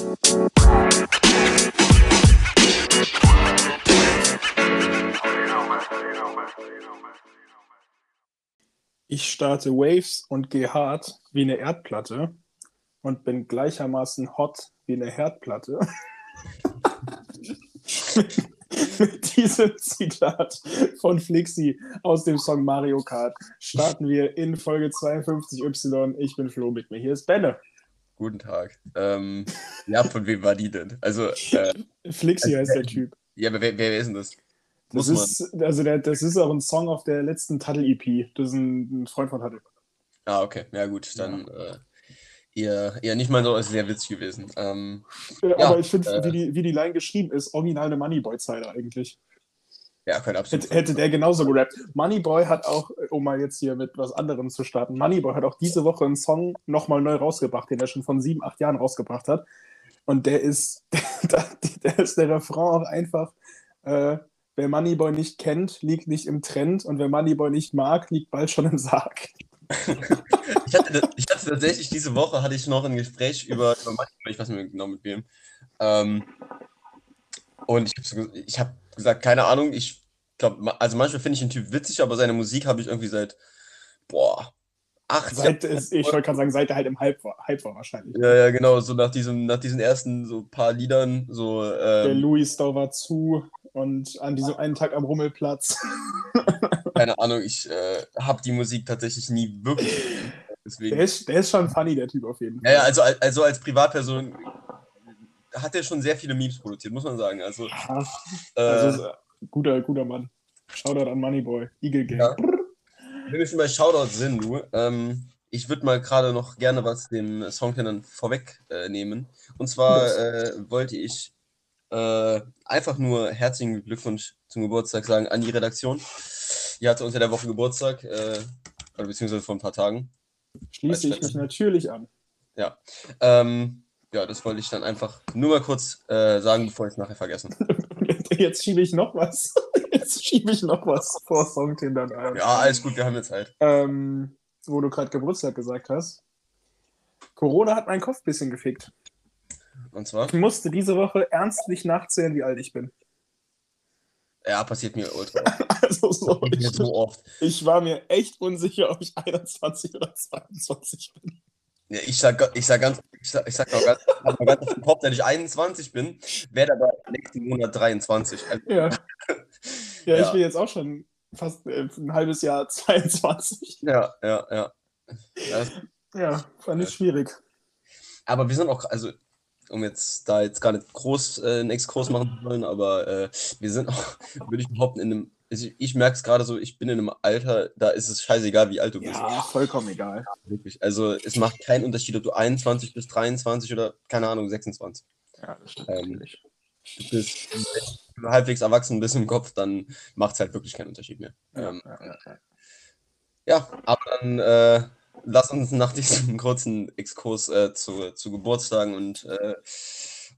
Ich starte Waves und gehe hart wie eine Erdplatte und bin gleichermaßen hot wie eine Herdplatte. Mit diesem Zitat von Flixi aus dem Song Mario Kart starten wir in Folge 52Y. Ich bin Flo, mit mir hier ist Benne. Guten Tag. Ähm, ja, von wem war die denn? Also, äh, Flixi heißt der Typ. ja, aber wer, wer ist denn das? Das Muss man. ist, also der, das ist auch ein Song auf der letzten Tuttle-EP. Das ist ein, ein Freund von Tuttle. Ah, okay. Ja, gut. Dann äh, eher, eher nicht mal so als sehr witzig gewesen. Ähm, Äh, Ja, Aber ich finde, äh, wie, die, wie die Line geschrieben ist, original eine Moneyboy-Zeile eigentlich. Ja, kein absolut. Hätte, der genauso gerappt. Moneyboy hat auch, um mal jetzt hier mit was anderem zu starten, Moneyboy hat auch diese Woche einen Song nochmal neu rausgebracht, den er schon von sieben, acht Jahren rausgebracht hat. Und der ist, der, ist der Refrain auch einfach, äh, wer Moneyboy nicht kennt, liegt nicht im Trend und wer Moneyboy nicht mag, liegt bald schon im Sarg. Ich hatte, ich hatte tatsächlich diese Woche hatte ich noch ein Gespräch über, über Moneyboy, ich weiß nicht mehr genau mit wem. Ähm, und ich habe ich hab gesagt, keine Ahnung, ich glaube, also manchmal finde ich den Typ witzig, aber seine Musik habe ich irgendwie seit, boah, acht Seit, es- ich wollte gerade sagen, seit er halt im Hype war, Hype war wahrscheinlich. Ja, ja, genau, so nach diesem, nach diesen ersten so paar Liedern, so, Der ähm, Louis Store war zu und an diesem einen Tag am Rummelplatz. keine Ahnung, ich äh, habe die Musik tatsächlich nie wirklich. gehört, Der Deswegen. ist, der ist schon funny, der Typ auf jeden Fall. Ja, ja, also, al- also als Privatperson hat er schon sehr viele Memes produziert, muss man sagen. Also, Ja, äh, Also, äh, guter, guter Mann. Shoutout an Moneyboy. Eagle Gang. Ja. wenn wir schon bei Shoutouts sind, du, ähm, ich würde mal gerade noch gerne was dem Songtendern vorweg äh, nehmen. Und zwar äh, wollte ich äh, einfach nur herzlichen Glückwunsch zum Geburtstag sagen an die Redaktion. Die hatte unter der Woche Geburtstag, äh, oder beziehungsweise vor ein paar Tagen. Schließe ich mich natürlich an. Ähm, ja, das wollte ich dann einfach nur mal kurz äh, sagen, bevor ich es nachher vergesse. Jetzt schiebe ich noch was. Jetzt schiebe ich noch was vor Songtindern ein. Ja, alles gut, wir haben jetzt Zeit. Ähm, wo du gerade Geburtstag gesagt hast. Corona hat meinen Kopf ein bisschen gefickt. Und zwar, Ich musste diese Woche ernstlich nachzählen, wie alt ich bin. ja, passiert mir ultra oft. Also so, ich, so oft. ich war mir echt unsicher, ob ich 21 oder 22 bin. Ja, ich sag, ich sag ganz, ich sag, ich sag auch ganz, mal ganz auf den Kopf, wenn ich 21 bin, werde aber nächsten Monat 23. Also, Ja. Ja, ich Ja. bin jetzt auch schon fast äh, ein halbes Jahr 22. ja, ja, ja. Das, Ja, fand ich schwierig. aber wir sind auch, also, um jetzt da jetzt gar nicht groß äh, einen Exkurs machen zu wollen, aber äh, wir sind auch, würde ich behaupten, in einem, also ich, ich merke es gerade so, ich bin in einem Alter, da ist es scheißegal, wie alt du bist. Ja, vollkommen egal. Wirklich. Also es macht keinen Unterschied, ob du 21 bist, 23 oder, keine Ahnung, 26. Ja, das stimmt Ähm, natürlich. du bist wenn du halbwegs erwachsen bist im Kopf, dann macht es halt wirklich keinen Unterschied mehr. Ja, ähm, ja, ja, ja. Aber dann äh, lass uns nach diesem kurzen Exkurs äh, zu, zu Geburtstagen und, äh,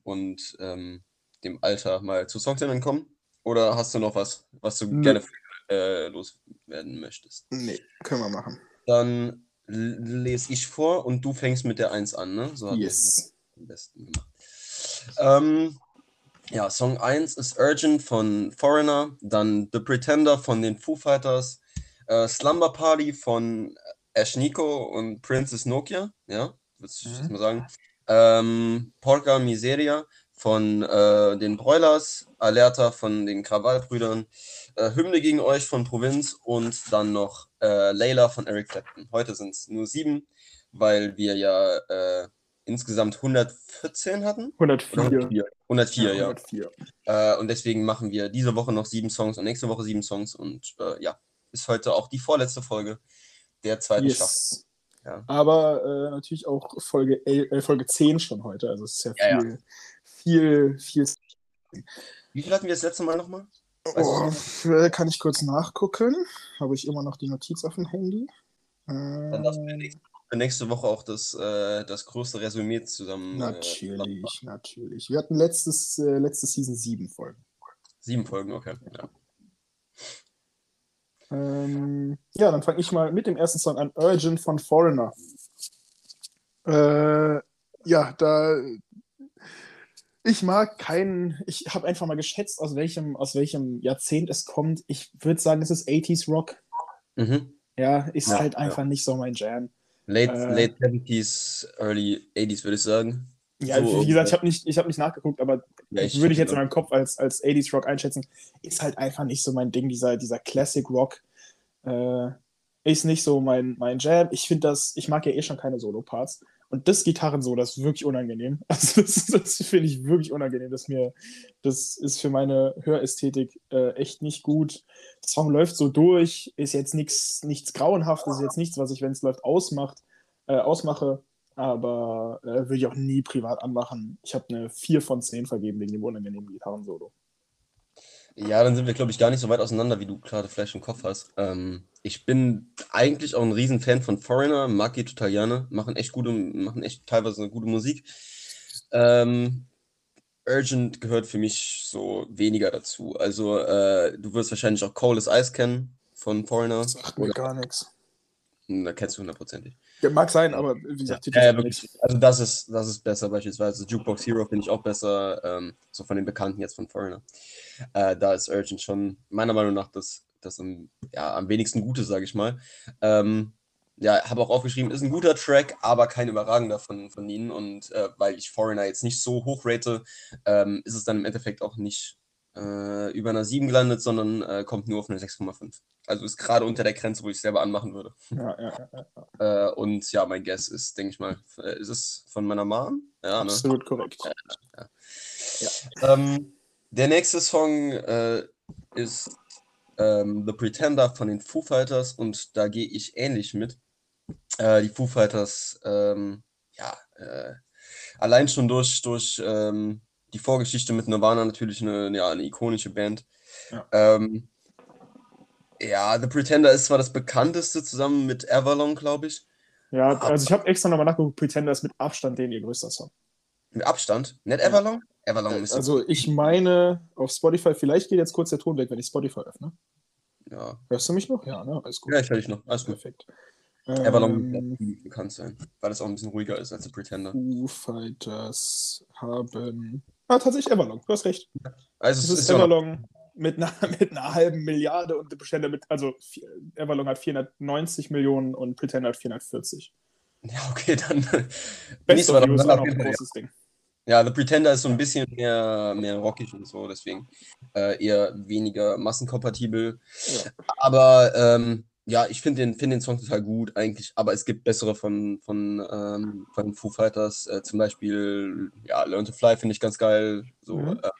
und ähm, dem Alter mal zu Songtendern kommen. Oder hast du noch was, was du Nö. gerne äh, loswerden möchtest? Nee, können wir machen. Dann lese ich vor und du fängst mit der 1 an, ne? So Yes. am besten gemacht. Ähm, ja, Song 1 ist Urgent von Foreigner, dann The Pretender von den Foo Fighters, äh, Slumber Party von Ash Nico und Princess Nokia, ja, würde ich jetzt Mhm. mal sagen. Ähm, Porca Miseria von äh, den Broilers, Alerta von den Krawallbrüdern, äh, Hymne gegen euch von Provinz und dann noch äh, Layla von Eric Clapton. Heute sind es nur sieben, weil wir ja äh, insgesamt 114 hatten. 104. Oder 104, 104 ja. 104. Äh, und deswegen machen wir diese Woche noch sieben Songs und nächste Woche sieben Songs. Und äh, ja, ist heute auch die vorletzte Folge der zweiten Staffel. Yes. Ja. Aber äh, natürlich auch Folge, el- äh, Folge 10 schon heute. Also es ist ja Ja, ja. Viel, viel. Wie viel hatten wir das letzte Mal nochmal? Oh, äh, kann ich kurz nachgucken? Habe ich immer noch die Notiz auf dem Handy? Dann darfst du Ähm, nächste, nächste Woche auch das, äh, das größte Resümee zusammen. Äh, natürlich, natürlich. Wir hatten letztes, äh, letzte Season sieben Folgen. sieben Folgen, okay. Ja. Ähm, ja, dann fange ich mal mit dem ersten Song an, Urgent von Foreigner. Äh, ja, da Ich mag keinen, ich habe einfach mal geschätzt, aus welchem, aus welchem Jahrzehnt es kommt. Ich würde sagen, es ist 80s Rock. Mhm. Ja, ist Ja, halt ja. einfach nicht so mein Jam. Late, Äh. late 70s, early 80s, würde ich sagen. Ja, So, wie gesagt, ich habe nicht, ich hab nicht nachgeguckt, aber Ja, würde ich jetzt in meinem Kopf als, als 80s Rock einschätzen. Ist halt einfach nicht so mein Ding, dieser, dieser Classic Rock. Äh, ist nicht so mein, mein Jam. Ich finde das, ich mag ja eh schon keine Solo-Parts. Und das Gitarrensolo, das ist wirklich unangenehm. Also das, das finde ich wirklich unangenehm. Das, mir, das ist für meine Hörästhetik äh, echt nicht gut. Der Song läuft so durch, ist jetzt nichts nichts Grauenhaftes, ist jetzt nichts, was ich, wenn es läuft, ausmacht, äh, ausmache. Aber äh, würde ich auch nie privat anmachen. Ich habe eine 4 von 10 vergeben wegen dem unangenehmen Gitarrensolo. Ja, dann sind wir, glaube ich, gar nicht so weit auseinander, wie du gerade vielleicht im Kopf hast. Ähm, ich bin eigentlich auch ein Riesenfan von Foreigner, mag die total gerne, machen echt gute, machen echt teilweise eine gute Musik. Ähm, Urgent gehört für mich so weniger dazu. Also, äh, du wirst wahrscheinlich auch Cold as Ice kennen von Foreigner. Sagt mir gar nichts. Hm, Da kennst du hundertprozentig. Ja, mag sein, aber wie gesagt, Titel Ja, ja, wirklich. Also das ist, das ist besser beispielsweise. Jukebox Hero finde ich auch besser, ähm, so von den Bekannten jetzt von Foreigner. Äh, da ist Urgent schon meiner Meinung nach das, das am, ja, am wenigsten Gute, sage ich mal. Ähm, ja, habe auch aufgeschrieben, ist ein guter Track, aber kein überragender von, von ihnen. Und äh, weil ich Foreigner jetzt nicht so hoch rate, ähm, ist es dann im Endeffekt auch nicht äh, über einer 7 gelandet, sondern äh, kommt nur auf eine 6,5. Also ist gerade unter der Grenze, wo ich selber anmachen würde. Ja, ja, ja. Äh, und ja, mein Guess ist, denke ich mal, äh, ist es von meiner Mom? Ja, ne? Absolut korrekt. Ähm, der nächste Song äh, ist ähm, The Pretender von den Foo Fighters und da gehe ich ähnlich mit. Äh, die Foo Fighters, ähm, ja, äh, allein schon durch, durch ähm, die Vorgeschichte mit Nirvana natürlich eine, ja, eine ikonische Band. Ja. Ähm, ja, The Pretender ist zwar das bekannteste zusammen mit Avalon, glaube ich. Ja, also ich habe extra nochmal nachgeguckt, Pretender ist mit Abstand den ihr größter Song. Mit Abstand. Nicht Avalon? Avalon ist Also ich meine, auf Spotify, vielleicht geht jetzt kurz der Ton weg, wenn ich Spotify öffne. ja. Hörst du mich noch? Ja, ne? Alles gut. Ja, ich höre dich noch. Alles gut. Perfekt. Avalon Ähm, bekannt sein, weil es auch ein bisschen ruhiger ist als The Pretender. Foo Fighters haben. Ah, tatsächlich Avalon, du hast recht. Also Es es ist ja Avalon mit einer, mit einer halben Milliarde und Pretender mit, also Avalon hat 490 Millionen und Pretender hat 440. ja okay, dann Best so of You ist auch ein großes Ding. Ja, The Pretender ist so ein bisschen mehr, mehr rockig und so, deswegen äh, eher weniger massenkompatibel. Ja. Aber ähm, ja, ich finde den, find den Song total gut eigentlich, aber es gibt bessere von, von, ähm, von Foo Fighters, äh, zum Beispiel, ja, Learn to Fly finde ich ganz geil, so, Mhm. äh,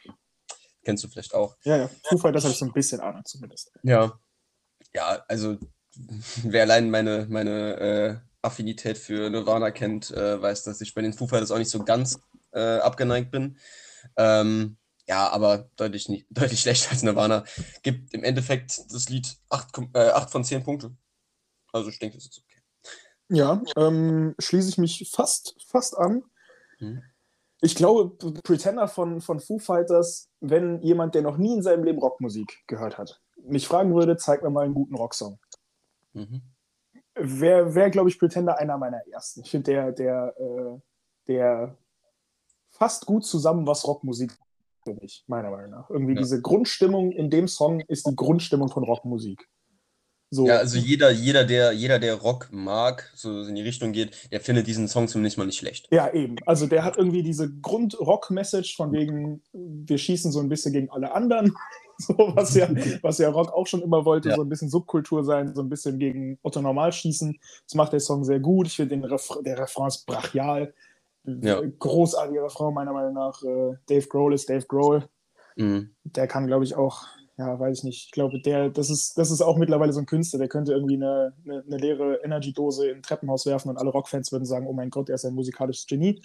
kennst du vielleicht auch. Ja, ja. Foo Fighters habe ich so ein bisschen Ahnung zumindest. Ja. Ja, also wer allein meine, meine äh, Affinität für Nirvana kennt, äh, weiß, dass ich bei den Foo Fighters auch nicht so ganz äh, abgeneigt bin. Ähm, ja, aber deutlich, nicht, deutlich schlechter als Nirvana. Gibt im Endeffekt das Lied 8, äh, 8 von 10 Punkte. Also ich denke, das ist okay. Ja, ähm, schließe ich mich fast, fast an. Mhm. Ich glaube, Pretender von, von Foo Fighters, wenn jemand, der noch nie in seinem Leben Rockmusik gehört hat, mich fragen würde, zeig mir mal einen guten Rocksong. Mhm. Wäre, wär, glaube ich, Pretender einer meiner ersten. Ich finde, der, der, äh, der fasst gut zusammen, was Rockmusik ist für mich, meiner Meinung nach. Irgendwie Ja. diese Grundstimmung in dem Song ist die Grundstimmung von Rockmusik. So, Ja, also jeder, jeder, der, jeder, der Rock mag, so in die Richtung geht, der findet diesen Song zumindest mal nicht schlecht. Ja, eben. Also der hat irgendwie diese Grund-Rock-Message von wegen, wir schießen so ein bisschen gegen alle anderen, so was ja, was ja Rock auch schon immer wollte, Ja. so ein bisschen Subkultur sein, so ein bisschen gegen Otto Normal schießen. Das macht der Song sehr gut. Ich finde den Ref der Refrain brachial. Ja. Großartiger Refrain, meiner Meinung nach. Äh, Dave Grohl ist Dave Grohl. Mhm. Der kann, glaube ich, auch, ja, weiß ich nicht. Ich glaube, der, das ist, das ist auch mittlerweile so ein Künstler, der könnte irgendwie eine, eine, eine leere Energy-Dose in ein Treppenhaus werfen und alle Rockfans würden sagen, oh mein Gott, er ist ein musikalisches Genie.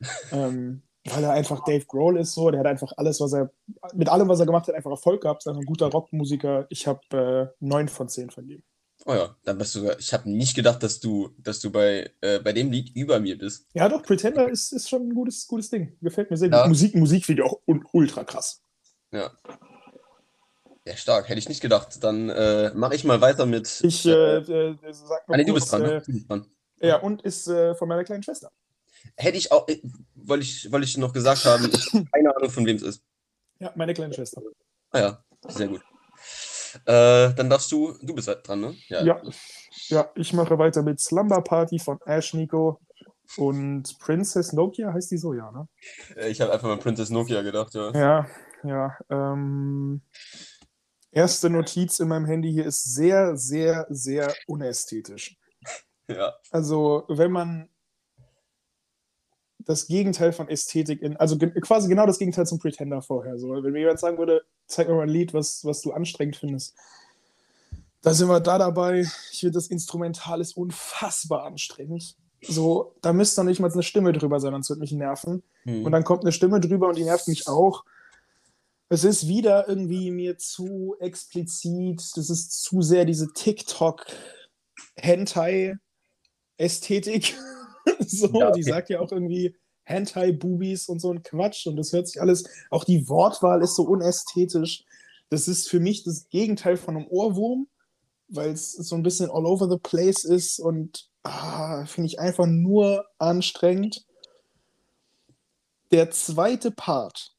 ähm, weil er einfach Dave Grohl ist so, der hat einfach alles, was er, mit allem, was er gemacht hat, einfach Erfolg gehabt, ist einfach ein guter Rockmusiker. Ich habe äh, 9 von 10 vergeben. Oh ja, dann bist du, ich habe nicht gedacht, dass du, dass du bei, äh, bei dem Lied über mir bist. Ja, doch, Pretender ist, ist schon ein gutes, gutes Ding. Gefällt mir sehr Ja. gut. Musik, Musikvideo auch un ultra krass. Ja. Ja, stark, hätte ich nicht gedacht. Dann äh, mache ich mal weiter mit. Ich äh, äh, sag ah, nee, noch du bist kurz, dran, ne? äh, Du bist dran. Ja, und ist äh, von meiner kleinen Schwester. Hätte ich auch, äh, wollte ich, wollte ich noch gesagt haben, ich habe keine Ahnung, von wem es ist. Ja, meine kleine Schwester. Ah ja, sehr gut. Äh, dann darfst du, du bist halt dran, ne? Ja. ja, ich mache weiter mit Slumber Party von Ash Nico und Princess Nokia, heißt die so, ja, ne? Äh, Ich habe einfach mal Princess Nokia gedacht, ja. Ja, ja. Ähm, erste Notiz in meinem Handy hier ist sehr, sehr, sehr unästhetisch. Ja, Also, wenn man das Gegenteil von Ästhetik in, also ge quasi genau das Gegenteil zum Pretender vorher. So, wenn mir jemand sagen würde, zeig mir mal ein Lied, was, was du anstrengend findest. Da sind wir da dabei. Ich finde, das Instrumental ist unfassbar anstrengend. So, da müsste noch nicht mal eine Stimme drüber sein, sonst wird mich nerven. Hm. Und dann kommt eine Stimme drüber und die nervt mich auch. Es ist wieder irgendwie mir zu explizit. Das ist zu sehr diese TikTok-Hentai-Ästhetik. so, Ja, die okay. sagt ja auch irgendwie Hentai-Boobies und so ein Quatsch. Und das hört sich alles, auch die Wortwahl ist so unästhetisch. Das ist für mich das Gegenteil von einem Ohrwurm, weil es so ein bisschen all over the place ist und ah, finde ich einfach nur anstrengend. Der zweite Part,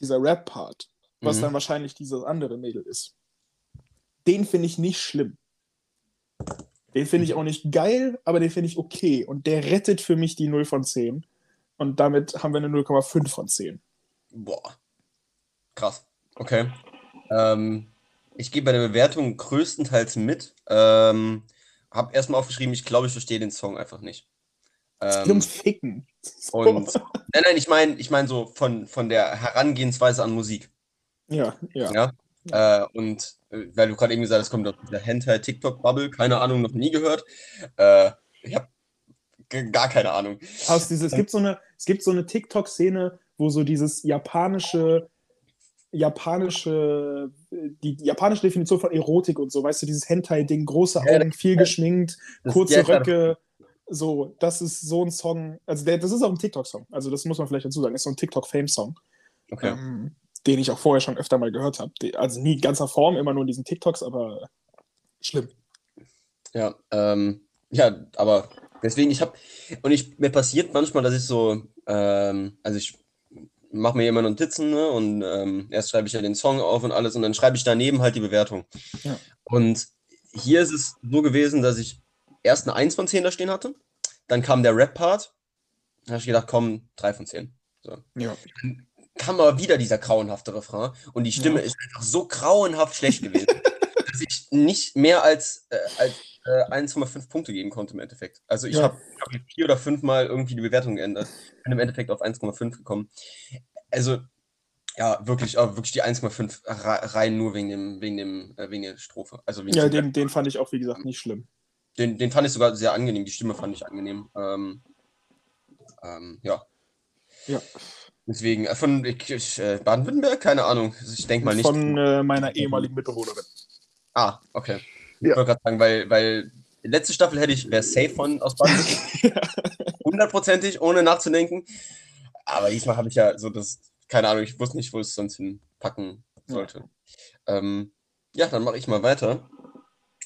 dieser Rap-Part, was Mhm. dann wahrscheinlich dieses andere Mädel ist, den finde ich nicht schlimm. Den finde ich auch nicht geil, aber den finde ich okay. Und der rettet für mich die 0 von 10. Und damit haben wir eine 0,5 von 10. Boah. Krass. Okay. Ähm, ich gehe bei der Bewertung größtenteils mit. Ähm, hab erstmal aufgeschrieben, ich glaube, ich verstehe den Song einfach nicht. Ähm, ums Ficken. Und nein, nein, ich meine, ich meine so von, von der Herangehensweise an Musik. ja, ja. Ja. Äh, und äh, weil du gerade eben gesagt hast, kommt aus dieser Hentai-TikTok-Bubble, keine Ahnung, noch nie gehört. Äh, ich habe gar keine Ahnung. Aus diese, es, gibt so eine, es gibt so eine TikTok-Szene, wo so dieses japanische, japanische, die, japanische Definition von Erotik und so, weißt du, dieses Hentai-Ding, große Augen, viel geschminkt, kurze klar. Röcke, so, das ist so ein Song, also der, das ist auch ein TikTok-Song, also das muss man vielleicht dazu sagen, ist so ein TikTok-Fame-Song, Okay. ähm, den ich auch vorher schon öfter mal gehört habe. Also nie in ganzer Form, immer nur in diesen TikToks, aber schlimm. Ja, ähm, ja, aber deswegen, ich habe, und ich, mir passiert manchmal, dass ich so, ähm, also ich mache mir immer Notizen, ne, und ähm, erst schreibe ich ja den Song auf und alles, und dann schreibe ich daneben halt die Bewertung. Ja. Und hier ist es so gewesen, dass ich erst eine 1 von 10 da stehen hatte, dann kam der Rap-Part, da habe ich gedacht, komm, 3 von 10. Ja. Kam aber wieder dieser grauenhafte Refrain und die Stimme Ja. ist einfach so grauenhaft schlecht gewesen, dass ich nicht mehr als, äh, als äh, 1,5 Punkte geben konnte im Endeffekt. Also ich Ja. habe hab vier oder fünf Mal irgendwie die Bewertung geändert, bin im Endeffekt auf 1,5 gekommen. Also ja, wirklich, aber wirklich die 1,5 re- rein nur wegen dem, wegen dem, äh, wegen der Strophe. Also Ja, den, den fand ich auch, wie gesagt, nicht schlimm. den, den fand ich sogar sehr angenehm, die Stimme fand ich angenehm. Ähm, ähm, ja. Ja. Deswegen, äh, von ich, ich, äh, Baden-Württemberg, keine Ahnung. Also Ich denke mal nicht. Von äh, meiner ehemaligen Mitbewohnerin. Ah, okay. Ich Ja. wollte gerade sagen, weil, weil letzte Staffel hätte ich, wäre safe von aus Baden-Württemberg. Hundertprozentig, ohne nachzudenken. Aber diesmal habe ich ja so das, keine Ahnung, ich wusste nicht, wo es sonst hinpacken sollte. Ja, ähm, ja dann mache ich mal weiter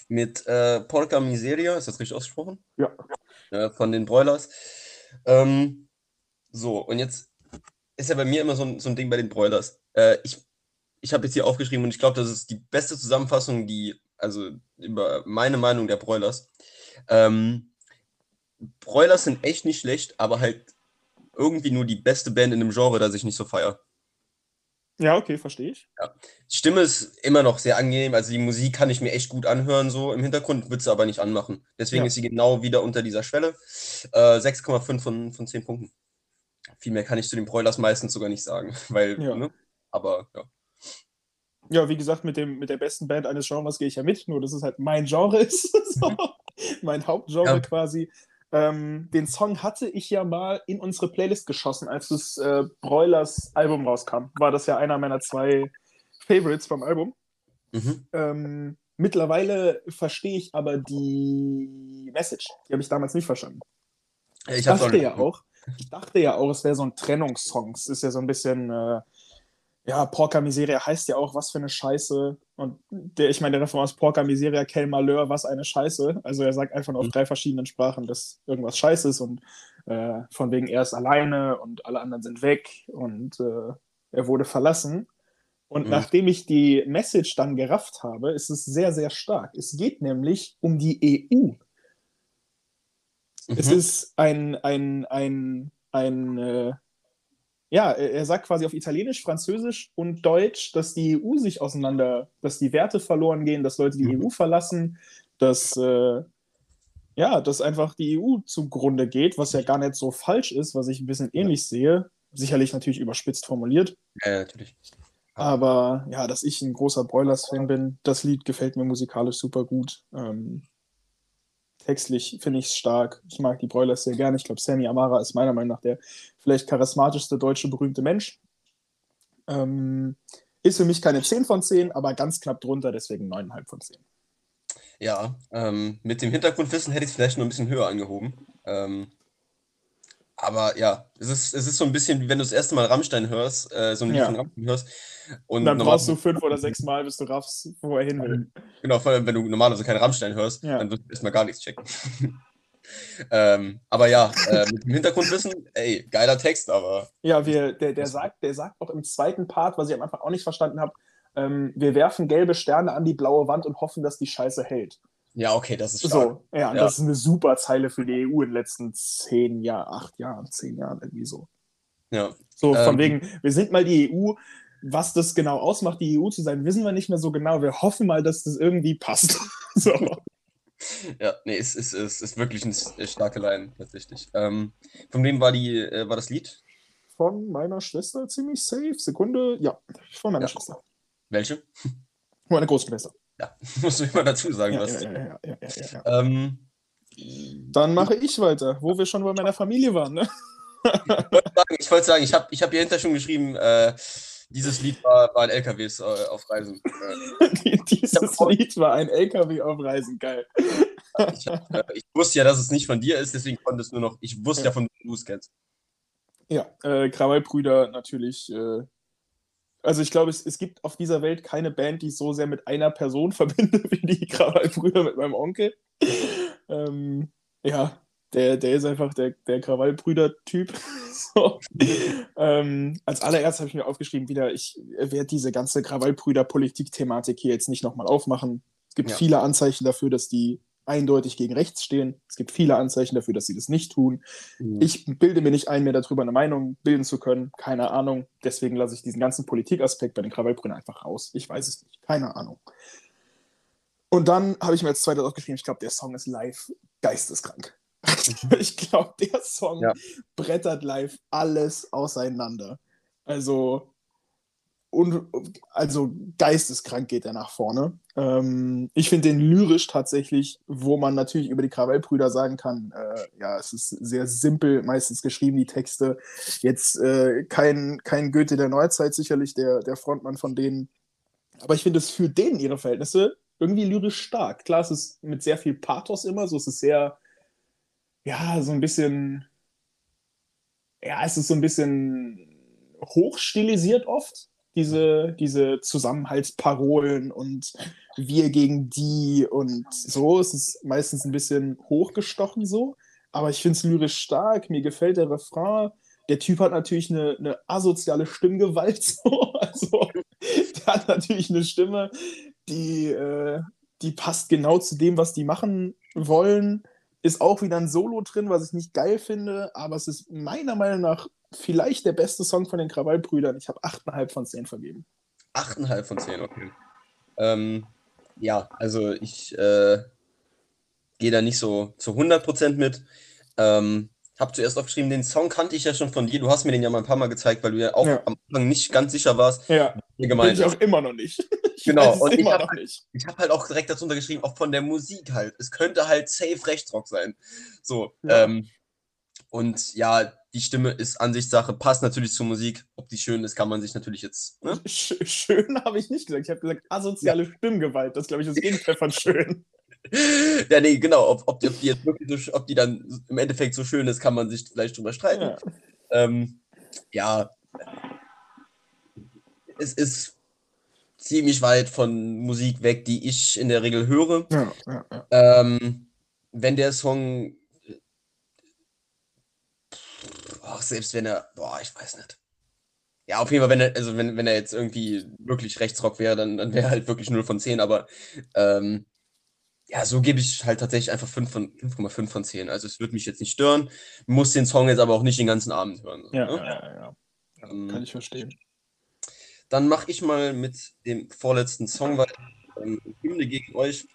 mit äh, Porca Miseria, ist das richtig ausgesprochen? Ja. Äh, von den Broilers. Ähm, so, und jetzt ist ja bei mir immer so ein, so ein Ding bei den Broilers. Äh, ich ich habe jetzt hier aufgeschrieben und ich glaube, das ist die beste Zusammenfassung, die, also über meine Meinung der Broilers. Ähm, Broilers sind echt nicht schlecht, aber halt irgendwie nur die beste Band in einem Genre, das ich nicht so feier. Ja, okay, verstehe ich. Die Stimme ist immer noch sehr angenehm, also die Musik kann ich mir echt gut anhören, so im Hintergrund würde sie aber nicht anmachen. Deswegen Ja. ist sie genau wieder unter dieser Schwelle. Äh, 6,5 von, von 10 Punkten. Viel mehr kann ich zu den Broilers meistens sogar nicht sagen, weil, Ja. ne? Aber ja. Ja, wie gesagt, mit, dem, mit der besten Band eines Genres gehe ich ja mit, nur dass es halt mein Genre ist. so. Mein Hauptgenre Ja. quasi. Ähm, den Song hatte ich ja mal in unsere Playlist geschossen, als das äh, Broilers Album rauskam. War das ja einer meiner zwei Favorites vom Album. Mhm. Ähm, mittlerweile verstehe ich aber die Message. Die habe ich damals nicht verstanden. Ich dachte ja auch, ich dachte ja auch, es wäre so ein Trennungssong. Es ist ja so ein bisschen, äh, ja, Porca Miseria heißt ja auch, was für eine Scheiße. Und der, ich meine, der Refrain aus Porca Miseria, Quel Malheur, was eine Scheiße. Also er sagt einfach nur auf Mhm. drei verschiedenen Sprachen, dass irgendwas scheiße ist und Äh, von wegen er ist alleine und alle anderen sind weg und äh, er wurde verlassen. Und mhm. nachdem ich die Message dann gerafft habe, ist es sehr, sehr stark. Es geht nämlich um die EU. Mhm. Es ist ein, ein, ein, ein, äh, ja, er sagt quasi auf Italienisch, Französisch und Deutsch, dass die EU sich auseinander, dass die Werte verloren gehen, dass Leute die mhm. EU verlassen, dass, äh, ja, dass einfach die EU zugrunde geht, was ja gar nicht so falsch ist, was ich ein bisschen ähnlich sehe. Sicherlich natürlich überspitzt formuliert. Ja, natürlich. Aber ja, dass ich ein großer Broilers-Fan bin, das Lied gefällt mir musikalisch super gut. Ähm, textlich finde ich es stark. Ich mag die Broilers sehr gerne. Ich glaube, Sammy Amara ist meiner Meinung nach der vielleicht charismatischste deutsche berühmte Mensch. Ähm, ist für mich keine 10 von 10, aber ganz knapp drunter, deswegen 9,5 von 10. Ja, ähm, mit dem Hintergrundwissen hätte ich es vielleicht noch ein bisschen höher angehoben. Ähm, aber ja, es ist, es ist so ein bisschen, wie wenn du das erste Mal Rammstein hörst, äh, so ein Lied ja. von Rammstein hörst. Und dann brauchst du fünf oder sechs Mal, bis du raffst, wo er hin will. Genau, vor allem, wenn du normalerweise keine Rammstein hörst, ja. dann wirst du erstmal gar nichts checken. ähm, aber ja, äh, mit dem Hintergrundwissen, ey, geiler Text, aber. Ja, wir, der, der, sagt, der sagt auch im zweiten Part, was ich am Anfang auch nicht verstanden habe, ähm, wir werfen gelbe Sterne an die blaue Wand und hoffen, dass die Scheiße hält. Ja, okay, das ist stark. So, ja, ja, das ist eine super Zeile für die EU in den letzten zehn Jahren, acht Jahren, zehn Jahren, irgendwie so. Ja. So, von ähm, wegen, wir sind mal die EU, was das genau ausmacht, die EU zu sein, wissen wir nicht mehr so genau. Wir hoffen mal, dass das irgendwie passt. so. Ja, nee, es ist, es ist wirklich eine starke Line, tatsächlich. Ähm, von wem war, die, äh, war das Lied? Von meiner Schwester, ziemlich safe. Sekunde, ja, von meiner ja. Schwester. Welche? Meine Großschwester. Ja, musst du immer dazu sagen, ja, was. Ja, ja, ja, ja, ähm, Dann mache ich weiter, wo wir schon bei meiner Familie waren. Ne? ich wollte sagen, ich habe ich hab hier hinter schon geschrieben, äh, dieses Lied war, war ein LKWs äh, auf Reisen. Dieses Lied war ein LKW auf Reisen, geil. Ich, hab, äh, ich, wusste ja, dass es nicht von dir ist, deswegen konnte es nur noch, ich wusste ja, von du es kennst. Ja, äh, Krawallbrüder natürlich äh, also ich glaube, es, es gibt auf dieser Welt keine Band, die ich so sehr mit einer Person verbinde, wie die Krawallbrüder mit meinem Onkel. ähm, ja, der, der ist einfach der, der Krawallbrüder-Typ. so. ähm, als allererstes habe ich mir aufgeschrieben, wieder, ich werde diese ganze Krawallbrüder-Politik-Thematik hier jetzt nicht nochmal aufmachen. Es gibt ja. viele Anzeichen dafür, dass die eindeutig gegen rechts stehen. Es gibt viele Anzeichen dafür, dass sie das nicht tun. Mhm. Ich bilde mir nicht ein, mir darüber eine Meinung bilden zu können. Keine Ahnung. Deswegen lasse ich diesen ganzen Politikaspekt bei den Krawallbrüdern einfach raus. Ich weiß es nicht. Keine Ahnung. Und dann habe ich mir als zweites aufgeschrieben, ich glaube, der Song ist live geisteskrank. ich glaube, der Song ja. brettert live alles auseinander. Also, und, also geisteskrank geht er nach vorne. Ähm, ich finde den lyrisch tatsächlich, wo man natürlich über die Krawallbrüder sagen kann, äh, ja, es ist sehr simpel meistens geschrieben, die Texte. Jetzt äh, kein, kein Goethe der Neuzeit, sicherlich der, der Frontmann von denen. Aber ich finde es für denen ihre Verhältnisse irgendwie lyrisch stark. Klar, es ist mit sehr viel Pathos immer, so es ist sehr, ja, so ein bisschen, ja, es ist so ein bisschen hochstilisiert oft diese, diese Zusammenhaltsparolen und wir gegen die und so. Es ist meistens ein bisschen hochgestochen so, aber ich finde es lyrisch stark. Mir gefällt der Refrain. Der Typ hat natürlich eine, eine asoziale Stimmgewalt. So. Also, der hat natürlich eine Stimme, die, äh, die passt genau zu dem, was die machen wollen. Ist auch wieder ein Solo drin, was ich nicht geil finde, aber es ist meiner Meinung nach vielleicht der beste Song von den Krawallbrüdern. Ich habe 8,5 von 10 vergeben. 8,5 von 10, okay. Ähm, ja, also ich äh, gehe da nicht so zu 100% mit. Ähm, habe zuerst aufgeschrieben, den Song kannte ich ja schon von dir. Du hast mir den ja mal ein paar Mal gezeigt, weil du ja auch ja. am Anfang nicht ganz sicher warst. Ja, bin ich auch immer noch nicht. Ich genau, und ich habe halt, hab halt auch direkt dazu untergeschrieben, auch von der Musik halt. Es könnte halt safe Rechtsrock sein. So, ja. ähm, und ja, die Stimme ist Ansichtssache, passt natürlich zur Musik. Ob die schön ist, kann man sich natürlich jetzt. Ne? Schön habe ich nicht gesagt. Ich habe gesagt, asoziale ja. Stimmgewalt. Das glaube ich das Gegenteil von schön. ja, nee, genau. Ob, ob, die, ob, die, jetzt wirklich so, ob die dann im Endeffekt so schön ist, kann man sich vielleicht drüber streiten. Ja. Ähm, ja. Es ist ziemlich weit von Musik weg, die ich in der Regel höre. Ja, ja, ähm, wenn der Song ach, selbst wenn er, boah, ich weiß nicht. Ja, auf jeden Fall, wenn er, also wenn, wenn er jetzt irgendwie wirklich Rechtsrock wäre, dann, dann wäre er halt wirklich 0 von 10, aber ähm, ja, so gebe ich halt tatsächlich einfach 5,5 von, von 10. Also es würde mich jetzt nicht stören, muss den Song jetzt aber auch nicht den ganzen Abend hören. Ja, ne? ja, ja, ja. Ähm, Kann ich verstehen. Dann mache ich mal mit dem vorletzten Song weiter. Ähm, Hymne gegen euch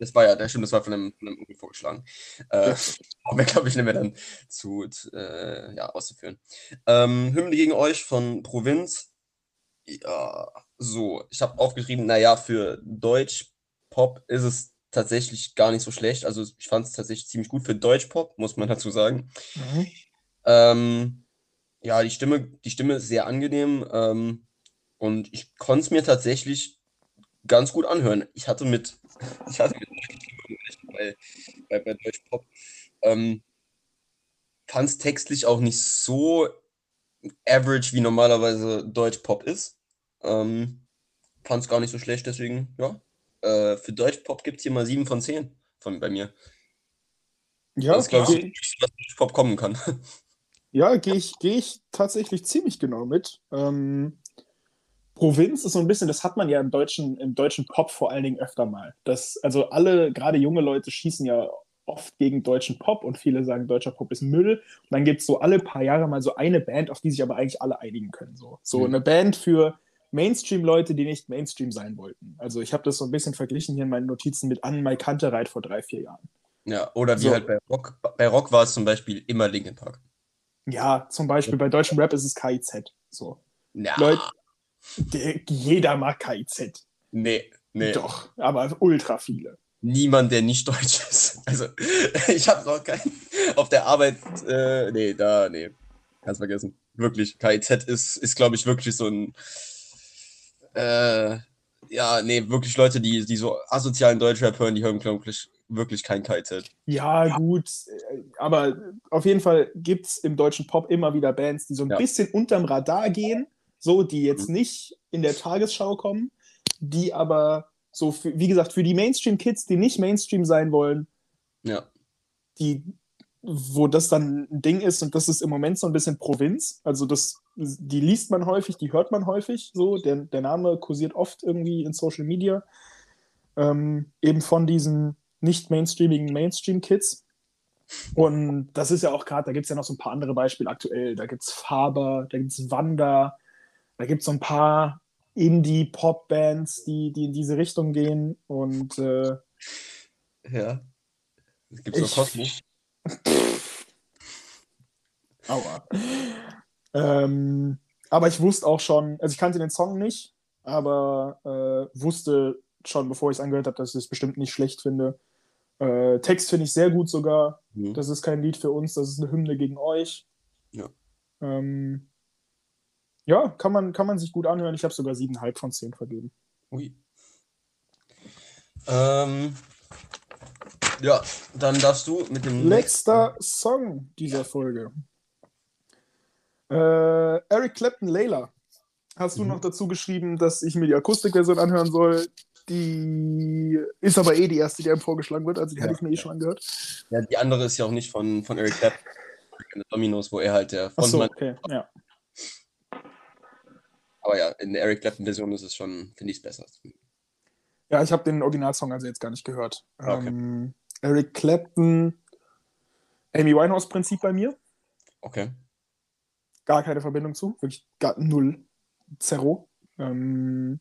das war ja, das stimmt, das war von einem, von einem vorgeschlagen. Äh, brauchen wir, glaube ich, nicht mehr dann zu, äh, ja, auszuführen. Ähm, Hymne gegen euch von Provinz. Ja, so, ich habe aufgeschrieben, naja, für Deutsch-Pop ist es tatsächlich gar nicht so schlecht. Also ich fand es tatsächlich ziemlich gut für Deutsch-Pop, muss man dazu sagen. Mhm. Ähm, ja, die Stimme, die Stimme ist sehr angenehm ähm, und ich konnte es mir tatsächlich ganz gut anhören. Ich hatte mit, ich hatte mit bei, bei, bei Deutsch Pop, ähm, fand es textlich auch nicht so average, wie normalerweise Deutsch Pop ist. Ähm, fand es gar nicht so schlecht, deswegen, ja. Äh, für Deutsch Pop gibt es hier mal 7 von 10 von, bei mir. Ja, das ist, glaube ich, was Deutsch Pop kommen kann. Ja, gehe ich, geh ich tatsächlich ziemlich genau mit. Ähm, Provinz ist so ein bisschen, das hat man ja im deutschen, im deutschen Pop vor allen Dingen öfter mal. Das, also alle, gerade junge Leute, schießen ja oft gegen deutschen Pop und viele sagen, deutscher Pop ist Müll. Und dann gibt es so alle paar Jahre mal so eine Band, auf die sich aber eigentlich alle einigen können. So, so mhm. eine Band für Mainstream-Leute, die nicht Mainstream sein wollten. Also ich habe das so ein bisschen verglichen hier in meinen Notizen mit An Mai Kantereit vor drei, vier Jahren. Ja, oder wie so. halt bei Rock. Bei Rock war es zum Beispiel immer Linkin Park. Ja, zum Beispiel bei deutschem Rap ist es KIZ. So. Ja. Leute, der, jeder mag KIZ. Nee, nee. Doch, aber ultra viele. Niemand, der nicht deutsch ist. Also, ich habe noch keinen auf der Arbeit. Äh, nee, da, nee. Kannst vergessen. Wirklich. KIZ ist, ist glaube ich, wirklich so ein. Äh, ja, nee, wirklich Leute, die, die so asozialen Deutschrap hören, die hören, glaube ich, wirklich kein KIZ. Ja, gut, aber auf jeden Fall gibt es im deutschen Pop immer wieder Bands, die so ein ja. bisschen unterm Radar gehen so, die jetzt mhm. nicht in der Tagesschau kommen, die aber so, für, wie gesagt, für die Mainstream-Kids, die nicht Mainstream sein wollen, ja. die, wo das dann ein Ding ist und das ist im Moment so ein bisschen Provinz. Also das, die liest man häufig, die hört man häufig so. Der, der Name kursiert oft irgendwie in Social Media. Ähm, eben von diesen nicht mainstreamigen Mainstream-Kids. Und das ist ja auch gerade, da gibt es ja noch so ein paar andere Beispiele aktuell. Da gibt es Faber, da gibt es Wanda, da gibt es so ein paar Indie-Pop-Bands, die, die in diese Richtung gehen. Und äh, ja. Gibt es noch Kosmos? Aua. ähm, aber ich wusste auch schon, also ich kannte den Song nicht, aber äh, wusste schon, bevor ich es angehört habe, dass ich es bestimmt nicht schlecht finde. Äh, Text finde ich sehr gut sogar. Mhm. Das ist kein Lied für uns, das ist eine Hymne gegen euch. Ja. Ähm, ja, kann man, kann man sich gut anhören. Ich habe sogar 7,5 von 10 vergeben. Ui. Ähm, ja, dann darfst du mit dem letzter Song dieser ja. Folge. Äh, Eric Clapton, Layla. Hast du mhm. noch dazu geschrieben, dass ich mir die Akustikversion anhören soll? Die ist aber eh die erste, die einem vorgeschlagen wird, also die ja. hatte ich mir eh schon angehört. Ja, die andere ist ja auch nicht von, von Eric Clapton, Dominos, wo er halt der Frontmann so, okay. ja. Aber ja, in der Eric Clapton-Version ist es schon, finde ich es besser. Ja, ich habe den Originalsong also jetzt gar nicht gehört. Okay. Ähm, Eric Clapton, Amy Winehouse-Prinzip bei mir. Okay. Gar keine Verbindung zu, wirklich gar null. Zero. Ähm,